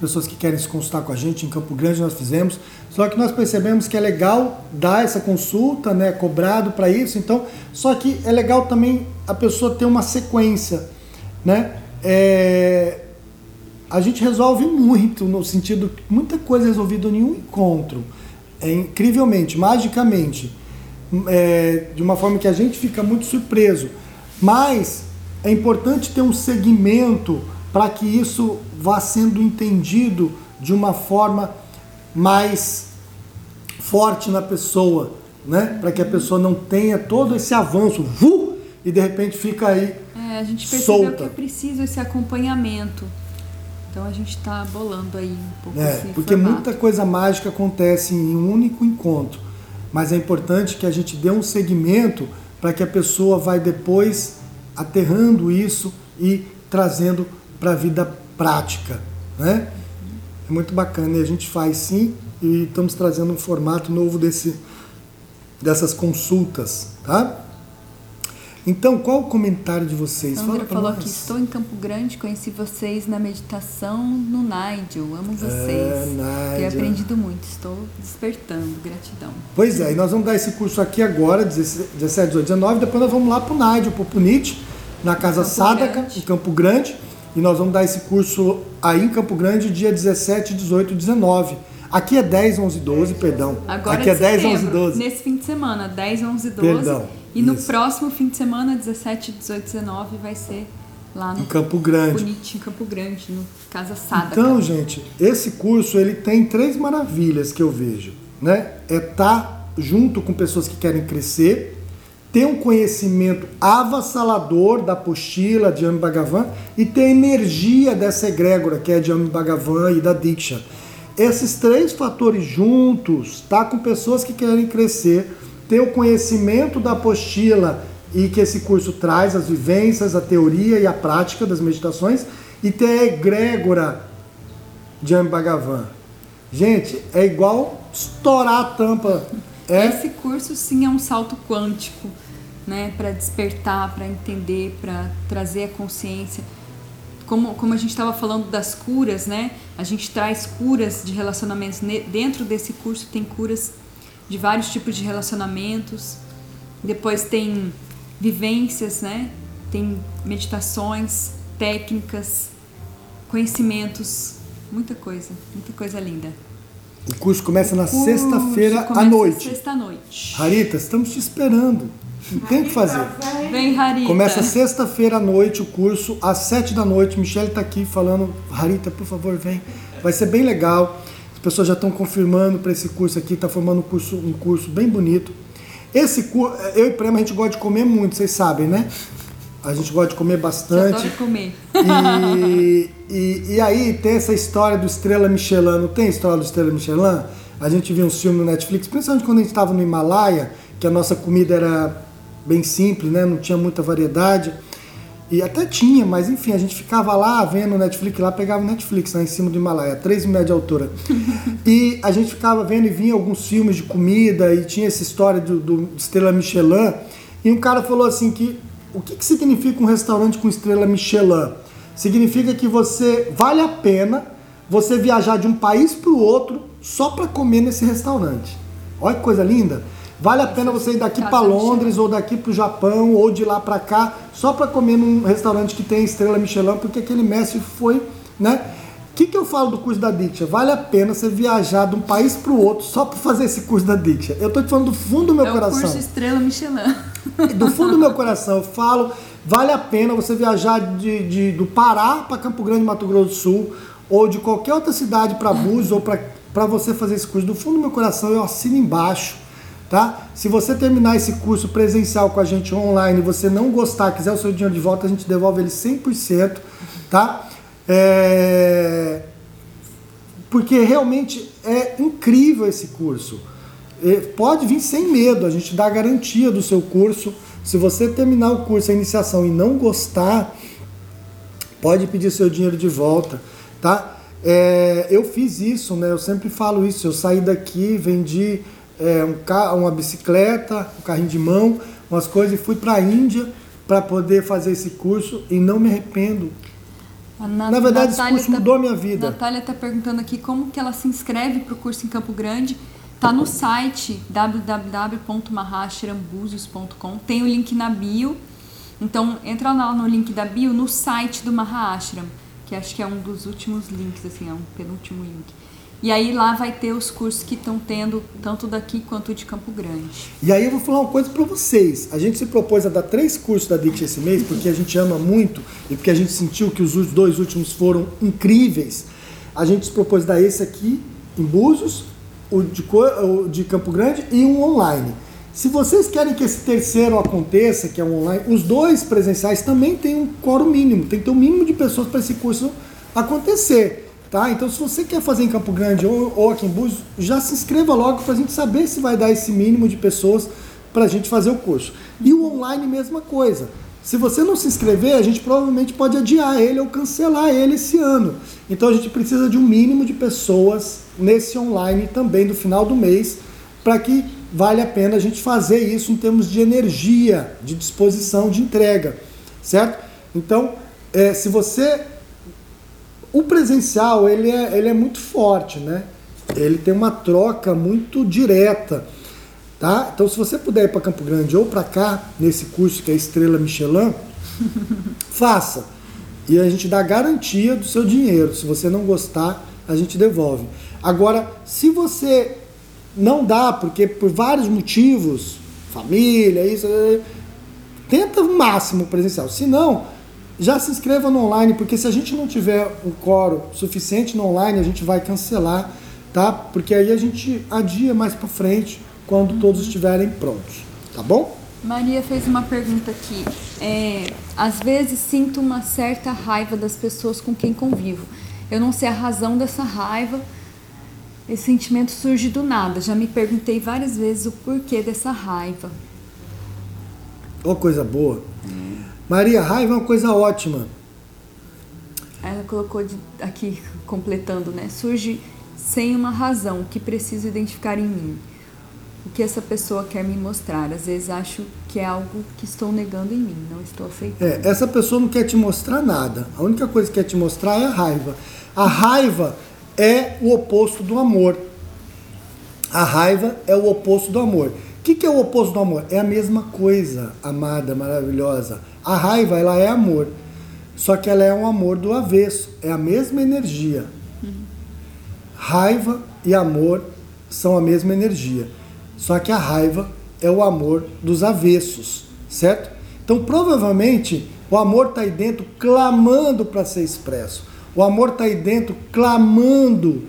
pessoas que querem se consultar com a gente. Em Campo Grande nós fizemos. Só que nós percebemos que é legal dar essa consulta, né? Cobrado para isso. Então, só que é legal também a pessoa ter uma sequência, né? É, a gente resolve muito, no sentido muita coisa resolvida em um encontro. É incrivelmente, magicamente, é, de uma forma que a gente fica muito surpreso. Mas é importante ter um segmento para que isso vá sendo entendido de uma forma mais forte na pessoa, né? Para que a pessoa não tenha todo esse avanço, vu, e de repente fica aí É, a gente percebeu solta. que é preciso esse acompanhamento. Então a gente está bolando aí um pouco É, porque formato. muita coisa mágica acontece em um único encontro. Mas é importante que a gente dê um segmento para que a pessoa vai depois aterrando isso e trazendo para a vida prática, né? É muito bacana e a gente faz sim e estamos trazendo um formato novo desse dessas consultas, tá? Então, qual o comentário de vocês? Sandra Fala pra falou nós. que estou em Campo Grande, conheci vocês na meditação no Nigel. Amo vocês. É, Tenho Nigel. aprendido muito, estou despertando. Gratidão. Pois é, e nós vamos dar esse curso aqui agora, 17, 18, 19, depois nós vamos lá pro Nádio, pro Punit, na Casa Campo Sadaka, Grande. em Campo Grande, e nós vamos dar esse curso aí em Campo Grande, dia 17, 18 e 19. Aqui é 10, 11 e 12, perdão. Agora aqui é de 10, 11 e setembro, 12. Nesse fim de semana, 10, 11 e 12. Perdão, e no isso. próximo fim de semana, 17, 18, 19, vai ser lá no Em Campo Grande. Bonito, em Campo Grande, no Casa Sada. Então, gente, esse curso ele tem três maravilhas que eu vejo, né? É estar junto com pessoas que querem crescer, ter um conhecimento avassalador da apostila de Amy Bhagavan e ter a energia dessa egrégora que é de Amy Bhagavan e da Diksha. Esses três fatores juntos, tá com pessoas que querem crescer, ter o conhecimento da apostila e que esse curso traz, as vivências, a teoria e a prática das meditações, e ter a egrégora de Amy Bhagavan. Gente, é igual estourar a tampa. É, Esse curso sim é um salto quântico, né, para despertar, para entender, para trazer a consciência. Como, como a gente estava falando das curas, né? A gente traz curas de relacionamentos dentro desse curso tem curas de vários tipos de relacionamentos. Depois tem vivências, né? Tem meditações, técnicas, conhecimentos, muita coisa, muita coisa linda. O curso começa na sexta-feira à noite. Sexta à noite. Rarita, estamos te esperando. Não tem o que fazer. Vem, Harita. Começa sexta-feira à noite o curso, às sete da noite. Michelle está aqui falando, Rarita, por favor, vem. Vai ser bem legal. As pessoas já estão confirmando para esse curso aqui, está formando um curso, um curso bem bonito. Esse curso, eu e Prema, a gente gosta de comer muito, vocês sabem, né? A gente gosta de comer Eu bastante. adoro comer. E, e, e aí tem essa história do Estrela Michelin, não tem a história do Estrela Michelin? A gente viu uns filmes no Netflix, principalmente quando a gente estava no Himalaia, que a nossa comida era bem simples, né? não tinha muita variedade. E até tinha, mas enfim, a gente ficava lá vendo o Netflix, lá pegava o Netflix lá em cima do Himalaia, 3 metros de altura. e a gente ficava vendo e vinha alguns filmes de comida e tinha essa história do, do Estrela Michelin. E um cara falou assim que o que, que significa um restaurante com estrela Michelin? Significa que você vale a pena você viajar de um país para o outro só para comer nesse restaurante. Olha que coisa linda. Vale a pena você ir daqui para. Londres ou daqui para o Japão ou de lá para cá só para comer num restaurante que tem estrela Michelin, porque aquele mestre foi, né? O que, que eu falo do curso da Diksha? Vale a pena você viajar de um país para o outro só para fazer esse curso da Diksha. Eu tô te falando do fundo do meu é coração o curso Estrela Michelin. do fundo do meu coração, eu falo, vale a pena você viajar de, de- do Pará para Campo Grande, Mato Grosso do Sul, ou de qualquer outra cidade para Búzios ou para você fazer esse curso, do fundo do meu coração eu assino embaixo, tá? Se você terminar esse curso presencial com a gente online e você não gostar, quiser o seu dinheiro de volta, a gente devolve ele 100%, tá? É... Porque realmente é incrível esse curso. É, Pode vir sem medo, a gente dá a garantia do seu curso. Se você terminar o curso, a iniciação e não gostar, pode pedir seu dinheiro de volta, tá? É, eu fiz isso, né? Eu sempre falo isso. Eu saí daqui, vendi é, um ca- uma bicicleta, um carrinho de mão, umas coisas e fui para a Índia para poder fazer esse curso e não me arrependo. Na, Na verdade, esse Natália curso tá- mudou a minha vida. Natália está perguntando aqui como que ela se inscreve para o curso em Campo Grande. Tá no site www.mahashrambúzios.com. Tem o link na bio. Então entra lá no link da bio no site do Mahashram, que acho que é um dos últimos links, assim, é um penúltimo link. E aí lá vai ter os cursos que estão tendo tanto daqui quanto de Campo Grande. E aí eu vou falar uma coisa para vocês. A gente se propôs a dar três cursos da Dix esse mês, porque a gente ama muito e porque a gente sentiu que os dois últimos foram incríveis. A gente se propôs dar esse aqui em Búzios, o de, o de Campo Grande e um online. Se vocês querem que esse terceiro aconteça, que é um online, os dois presenciais também têm um quórum mínimo, tem que ter um mínimo de pessoas para esse curso acontecer. Tá? Então, se você quer fazer em Campo Grande ou, ou aqui em Búzios, já se inscreva logo para a gente saber se vai dar esse mínimo de pessoas para a gente fazer o curso. E o online, mesma coisa. Se você não se inscrever, a gente provavelmente pode adiar ele ou cancelar ele esse ano. Então, a gente precisa de um mínimo de pessoas nesse online também do final do mês, para que vale a pena a gente fazer isso em termos de energia, de disposição, de entrega, certo? Então, eh, se você o presencial ele é, ele é muito forte, né? Ele tem uma troca muito direta, tá? Então, se você puder ir para Campo Grande ou para cá nesse curso que é Estrela Michelin, faça. E a gente dá garantia do seu dinheiro. Se você não gostar, a gente devolve. Agora, se você não dá, porque por vários motivos, família, isso, tenta o máximo presencial. Se não, já se inscreva no online, porque se a gente não tiver um coro suficiente no online, a gente vai cancelar, tá? Porque aí a gente adia mais para frente, quando todos estiverem prontos, tá bom? Maria fez uma pergunta aqui. É, às vezes sinto uma certa raiva das pessoas com quem convivo. Eu não sei a razão dessa raiva. Esse sentimento surge do nada. Já me perguntei várias vezes o porquê dessa raiva. Ô coisa boa. Maria, raiva é uma coisa ótima. Ela colocou de- aqui, completando, né? Surge sem uma razão que preciso identificar em mim. O que essa pessoa quer me mostrar. Às vezes acho que é algo que estou negando em mim, não estou aceitando. É, essa pessoa não quer te mostrar nada. A única coisa que quer te mostrar é a raiva. A raiva é o oposto do amor. A raiva é o oposto do amor. O que, que é o oposto do amor? É a mesma coisa, amada, maravilhosa. A raiva, ela é amor. Só que ela é um amor do avesso. É a mesma energia. Raiva e amor são a mesma energia. Só que a raiva é o amor dos avessos, certo? Então, provavelmente, o amor está aí dentro clamando para ser expresso. O amor está aí dentro clamando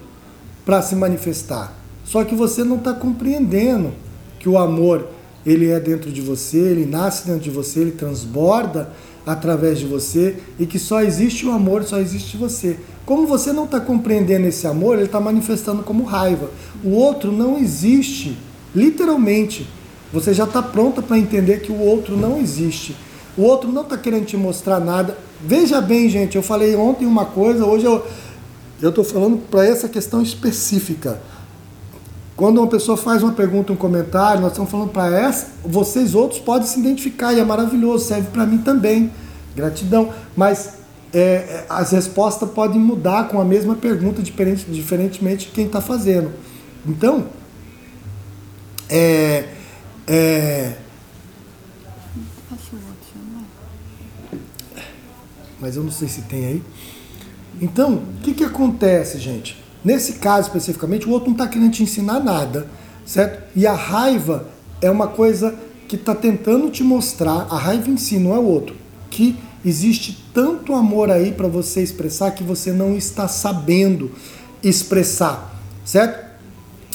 para se manifestar. Só que você não está compreendendo que o amor ele é dentro de você, ele nasce dentro de você, ele transborda através de você e que só existe o amor, só existe você. Como você não está compreendendo esse amor, ele está manifestando como raiva. O outro não existe, literalmente. Você já está pronta para entender que o outro não existe. O outro não está querendo te mostrar nada. Veja bem, gente, eu falei ontem uma coisa, hoje eu estou falando para essa questão específica. Quando uma pessoa faz uma pergunta, um comentário, nós estamos falando para essa, vocês outros podem se identificar e é maravilhoso, serve para mim também. Gratidão. Mas é, é, as respostas podem mudar com a mesma pergunta, diferente, diferentemente de quem está fazendo. Então, é, é, mas eu não sei se tem aí. Então, o que, que acontece, gente? Nesse caso especificamente, o outro não está querendo te ensinar nada, certo? E a raiva é uma coisa que está tentando te mostrar, a raiva em si, não é o outro, que existe tanto amor aí para você expressar que você não está sabendo expressar, certo?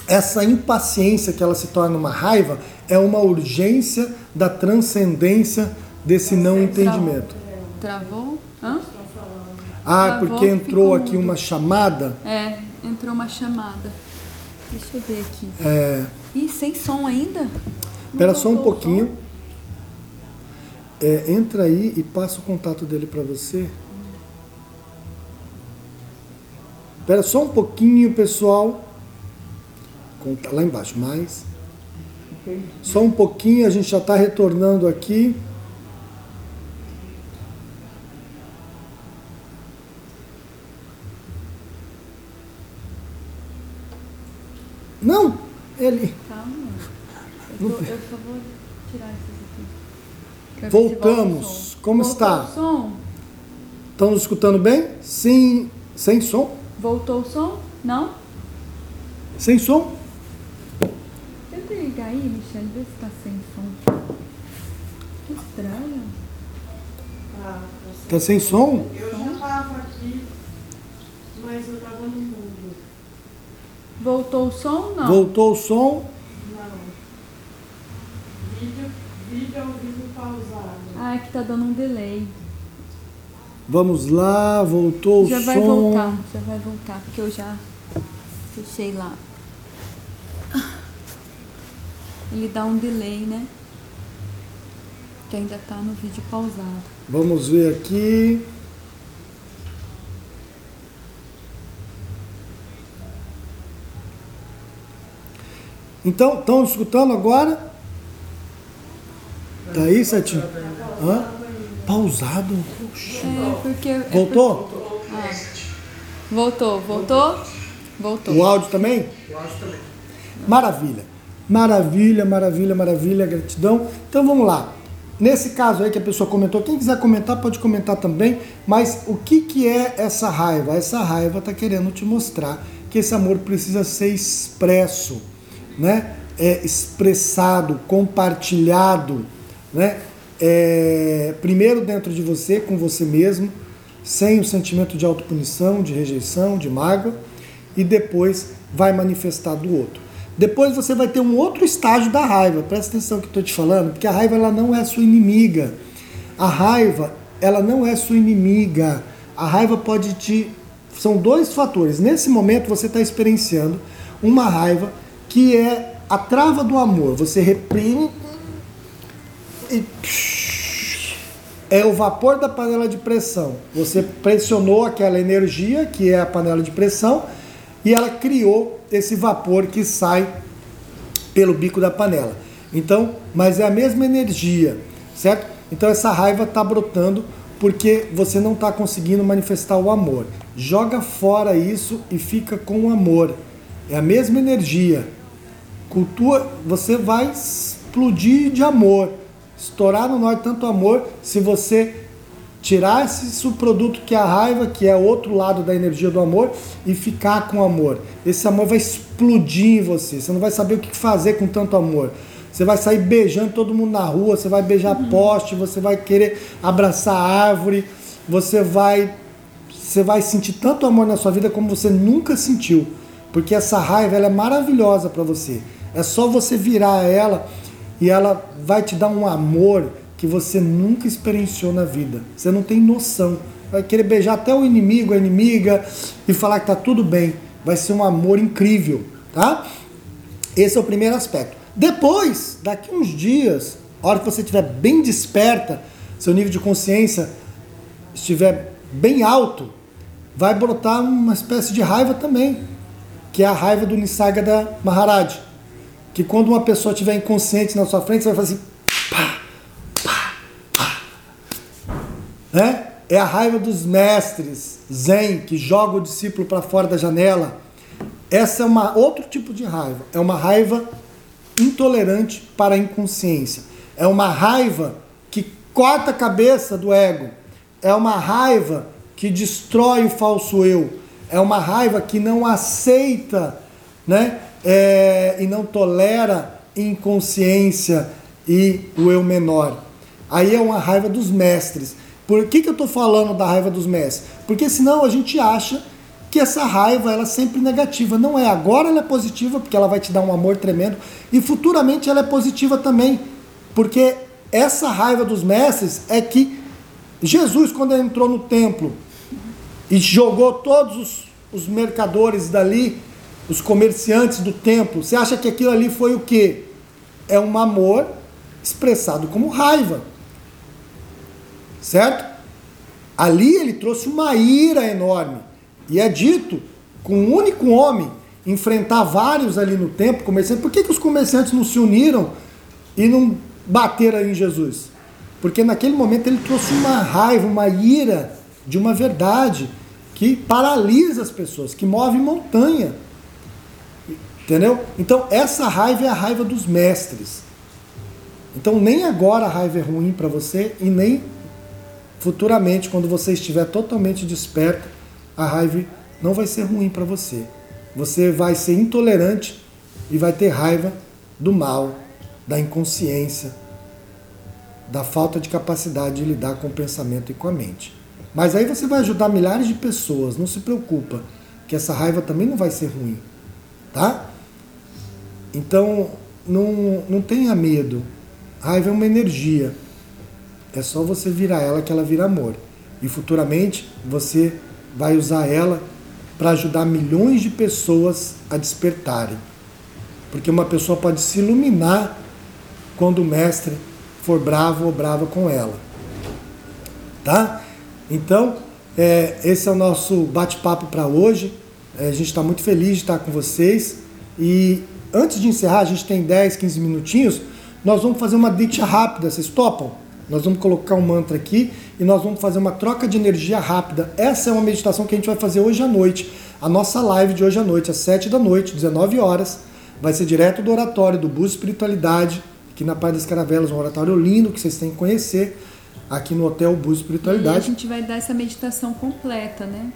Essa impaciência que ela se torna uma raiva é uma urgência da transcendência desse não entendimento. Travou? Hã? Ah, Travou, porque entrou aqui uma chamada. É, entrou uma chamada. Deixa eu ver aqui. É, Ih, sem som ainda? Não espera só um pouquinho. É, entra aí e passa o contato dele para você. Espera só um pouquinho, pessoal. Lá embaixo, mais. Só um pouquinho, a gente já está retornando aqui. Não, ele. Calma. Eu, tô, eu só vou tirar esses aqui. Quero ver Voltamos. Como Voltou está? o som? Estão nos escutando bem? Sim, sem som? Voltou o som? Não? Sem som? Tenta ligar aí, Michelle, vê se tá sem som. Que estranho. Ah, Tá sem som? eu já estava aqui, mas eu estava no mundo. Voltou o som? Não. Voltou o som? Não. Vídeo, vídeo ao vivo pausado. Ah, é que tá dando um delay. Vamos lá, voltou já o vai som. voltar, já vai voltar, porque eu já fechei lá. Ele dá um delay, né? Que ainda tá no vídeo pausado. Vamos ver aqui. Então, estão escutando agora? Tá aí, Setinho? Hã? Pausado. Puxa. É, porque. é Voltou? por- Ah. Voltou, voltou? Voltou. O áudio também? Maravilha. Maravilha, maravilha, maravilha, gratidão. Então vamos lá. Nesse caso aí que a pessoa comentou, quem quiser comentar pode comentar também, mas o que, que é essa raiva? Essa raiva está querendo te mostrar que esse amor precisa ser expresso, né? É expressado, compartilhado, né? É, primeiro dentro de você, com você mesmo, sem o sentimento de autopunição, de rejeição, de mágoa, e depois vai manifestar do outro. Depois você vai ter um outro estágio da raiva. Presta atenção que eu estou te falando, porque a raiva ela não é sua inimiga. A raiva ela não é sua inimiga. A raiva pode te são dois fatores. Nesse momento você está experienciando uma raiva que é a trava do amor. Você reprime e é o vapor da panela de pressão. Você pressionou aquela energia, que é a panela de pressão, e ela criou esse vapor que sai pelo bico da panela. Então, mas é a mesma energia, certo? Então essa raiva está brotando porque você não está conseguindo manifestar o amor. Joga fora isso e fica com o amor. É a mesma energia. Cultua, você vai explodir de amor, estourar no norte tanto amor se você tirar esse subproduto que é a raiva, que é outro lado da energia do amor, e ficar com amor. Esse amor vai explodir em você. Você não vai saber o que fazer com tanto amor. Você vai sair beijando todo mundo na rua, você vai beijar poste, você vai querer abraçar a árvore, você vai você vai sentir tanto amor na sua vida como você nunca sentiu, porque essa raiva ela é maravilhosa para você. É só você virar ela e ela vai te dar um amor que você nunca experienciou na vida. Você não tem noção. Vai querer beijar até o inimigo, a inimiga e falar que tá tudo bem. Vai ser um amor incrível, tá? Esse é o primeiro aspecto. Depois, daqui uns dias, a hora que você estiver bem desperta, seu nível de consciência estiver bem alto, vai brotar uma espécie de raiva também, que é a raiva do Nisargada Maharaj. Que quando uma pessoa estiver inconsciente na sua frente, você vai fazer assim, pá, pá, pá. Né? É a raiva dos mestres zen que joga o discípulo para fora da janela. Essa é uma outro tipo de raiva. É uma raiva intolerante para a inconsciência. É uma raiva que corta a cabeça do ego. É uma raiva que destrói o falso eu. É uma raiva que não aceita, né? É, e não tolera inconsciência e o eu menor. Aí é uma raiva dos mestres. Por que, que eu estou falando da raiva dos mestres? Porque senão a gente acha que essa raiva ela é sempre negativa. Não é. Agora ela é positiva porque ela vai te dar um amor tremendo e futuramente ela é positiva também, porque essa raiva dos mestres é que Jesus, quando entrou no templo e jogou todos os, os mercadores dali, os comerciantes do templo, você acha que aquilo ali foi o quê? É um amor expressado como raiva. Certo? Ali ele trouxe uma ira enorme. E é dito, com um único homem, enfrentar vários ali no templo, comerciantes. Por que, que os comerciantes não se uniram e não bateram em Jesus? Porque naquele momento ele trouxe uma raiva, uma ira de uma verdade que paralisa as pessoas, que move montanha. Entendeu? Então, essa raiva é a raiva dos mestres. Então, nem agora a raiva é ruim para você e nem futuramente, quando você estiver totalmente desperto, a raiva não vai ser ruim para você. Você vai ser intolerante e vai ter raiva do mal, da inconsciência, da falta de capacidade de lidar com o pensamento e com a mente. Mas aí você vai ajudar milhares de pessoas, não se preocupa, que essa raiva também não vai ser ruim, tá? Então, não, não tenha medo. A raiva é uma energia. É só você virar ela que ela vira amor. E futuramente você vai usar ela para ajudar milhões de pessoas a despertarem. Porque uma pessoa pode se iluminar quando o mestre for bravo ou brava com ela. Tá? Então, é, esse é o nosso bate-papo para hoje. É, a gente está muito feliz de estar com vocês. E antes de encerrar, a gente tem 10, 15 minutinhos. Nós vamos fazer uma dicha rápida. Vocês topam? Nós vamos colocar um mantra aqui e nós vamos fazer uma troca de energia rápida. Essa é uma meditação que a gente vai fazer hoje à noite. A nossa live de hoje à noite, às 7 da noite, 19 horas, vai ser direto do oratório do Bus Espiritualidade, aqui na Praia das Caravelas, um oratório lindo que vocês têm que conhecer, aqui no Hotel Bus E Espiritualidade. a gente vai dar essa meditação completa, né?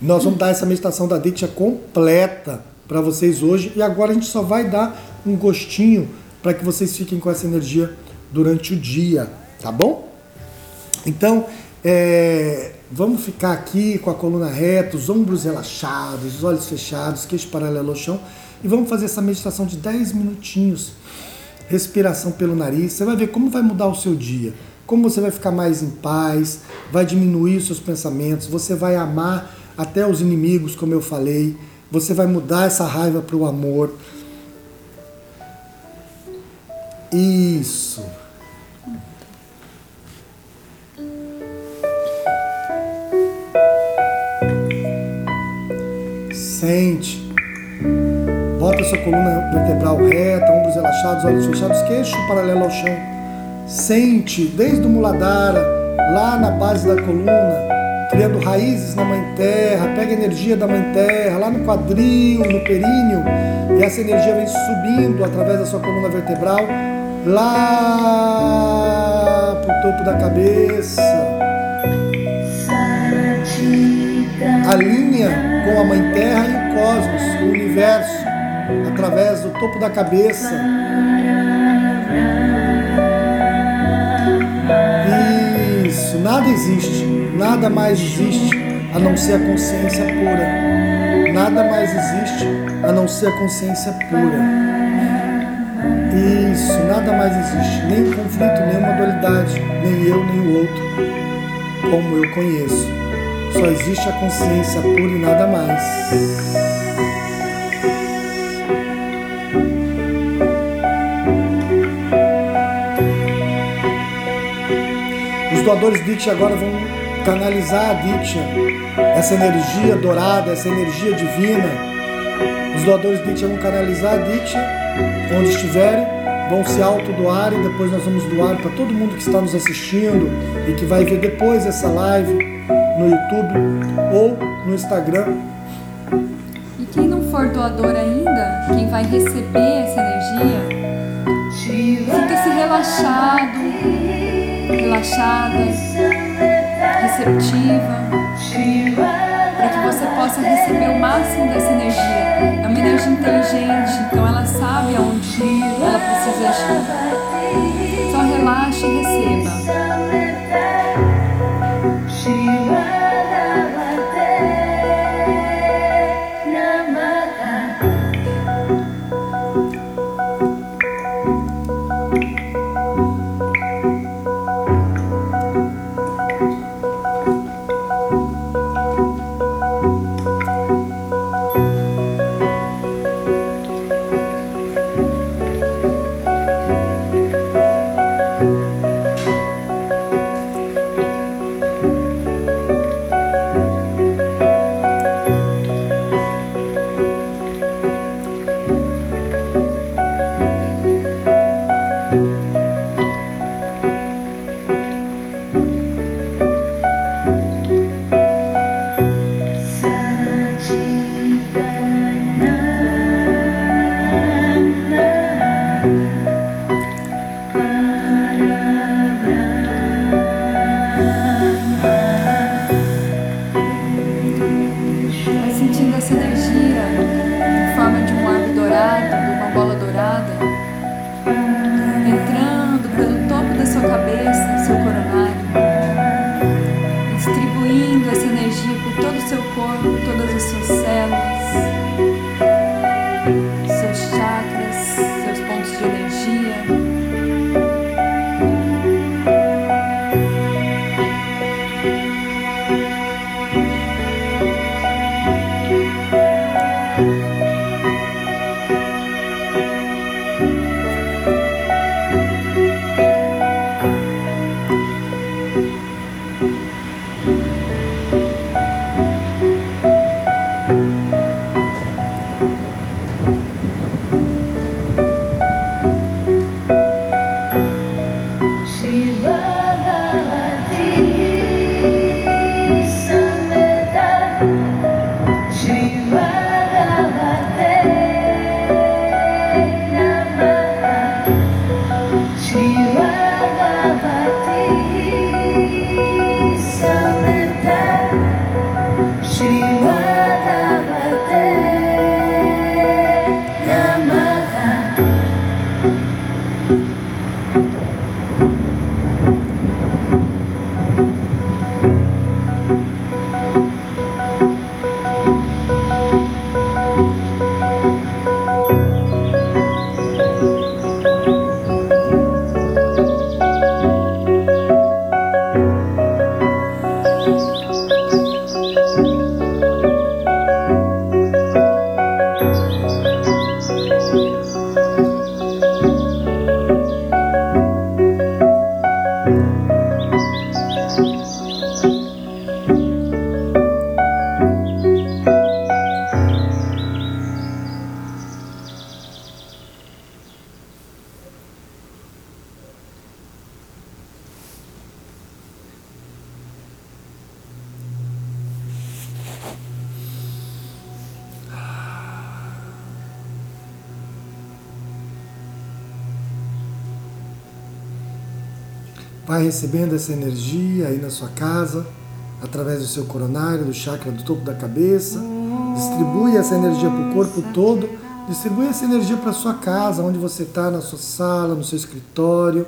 Nós vamos dar essa meditação da Diksha completa para vocês hoje. E agora a gente só vai dar um gostinho para que vocês fiquem com essa energia durante o dia, tá bom? Então, é, vamos ficar aqui com a coluna reta, os ombros relaxados, os olhos fechados, queixo paralelo ao chão. E vamos fazer essa meditação de 10 minutinhos. Respiração pelo nariz, você vai ver como vai mudar o seu dia, como você vai ficar mais em paz, vai diminuir os seus pensamentos, você vai amar até os inimigos, como eu falei, você vai mudar essa raiva para o amor. Isso. Sente. Bota sua coluna vertebral reta, ombros relaxados, olhos fechados, queixo paralelo ao chão. Sente desde o muladhara, lá na base da coluna, criando raízes na mãe terra, pega energia da mãe terra, lá no quadril, no períneo, e essa energia vem subindo através da sua coluna vertebral, lá pro topo da cabeça. Alinha com a mãe terra e o cosmos, o universo, através do topo da cabeça. Isso, nada existe, nada mais existe a não ser a consciência pura. Nada mais existe a não ser a consciência pura. Isso, nada mais existe, nem conflito, nenhuma dualidade, nem eu, nem o outro, como eu conheço. Só existe a consciência pura e nada mais. Os doadores Diksha agora vão canalizar a Diksha, essa energia dourada, essa energia divina. Os doadores Diksha vão canalizar a Diksha onde estiverem, vão se autodoar e depois nós vamos doar para todo mundo que está nos assistindo e que vai ver depois essa live no YouTube ou no Instagram. E quem não for doador ainda, quem vai receber essa energia, sinta-se relaxado, relaxada, receptiva, para que você possa receber o máximo dessa energia. É uma energia inteligente, então ela sabe aonde ela precisa agir. Só relaxe e receba. Tout Vai recebendo essa energia aí na sua casa, através do seu coronário, do chakra do topo da cabeça. Distribui essa energia para o corpo todo. Distribui essa energia para sua casa, onde você está, na sua sala, no seu escritório.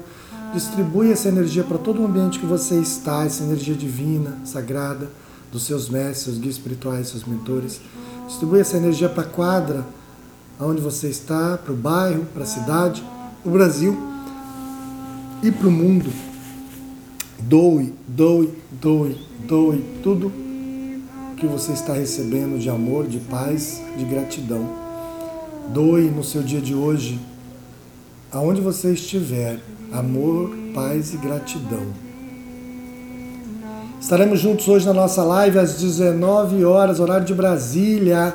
Distribui essa energia para todo o ambiente que você está, essa energia divina, sagrada, dos seus mestres, seus guias espirituais, seus mentores. Distribui essa energia para a quadra, onde você está, para o bairro, para a cidade, para o Brasil e para o mundo. Doe, doe, doe, doe tudo que você está recebendo de amor, de paz, de gratidão. Doe no seu dia de hoje, aonde você estiver, amor, paz e gratidão. Estaremos juntos hoje na nossa live às 19 horas, horário de Brasília.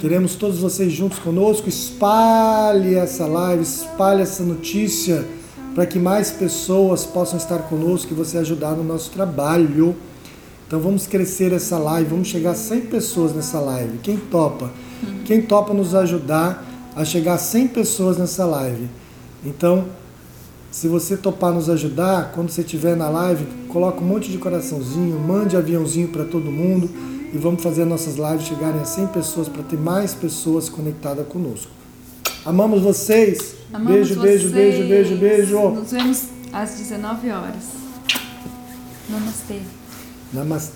Queremos todos vocês juntos conosco. Espalhe essa live, espalhe essa notícia para que mais pessoas possam estar conosco e você ajudar no nosso trabalho. Então vamos crescer essa live, vamos chegar a 100 pessoas nessa live. Quem topa? Quem topa nos ajudar a chegar a 100 pessoas nessa live? Então, se você topar nos ajudar, quando você estiver na live, coloca um monte de coraçãozinho, mande aviãozinho para todo mundo e vamos fazer nossas lives chegarem a 100 pessoas para ter mais pessoas conectadas conosco. Amamos vocês. Amamos beijo, beijo, beijo, vocês. beijo, beijo. Nos vemos às 19 horas. Namastê. Namastê.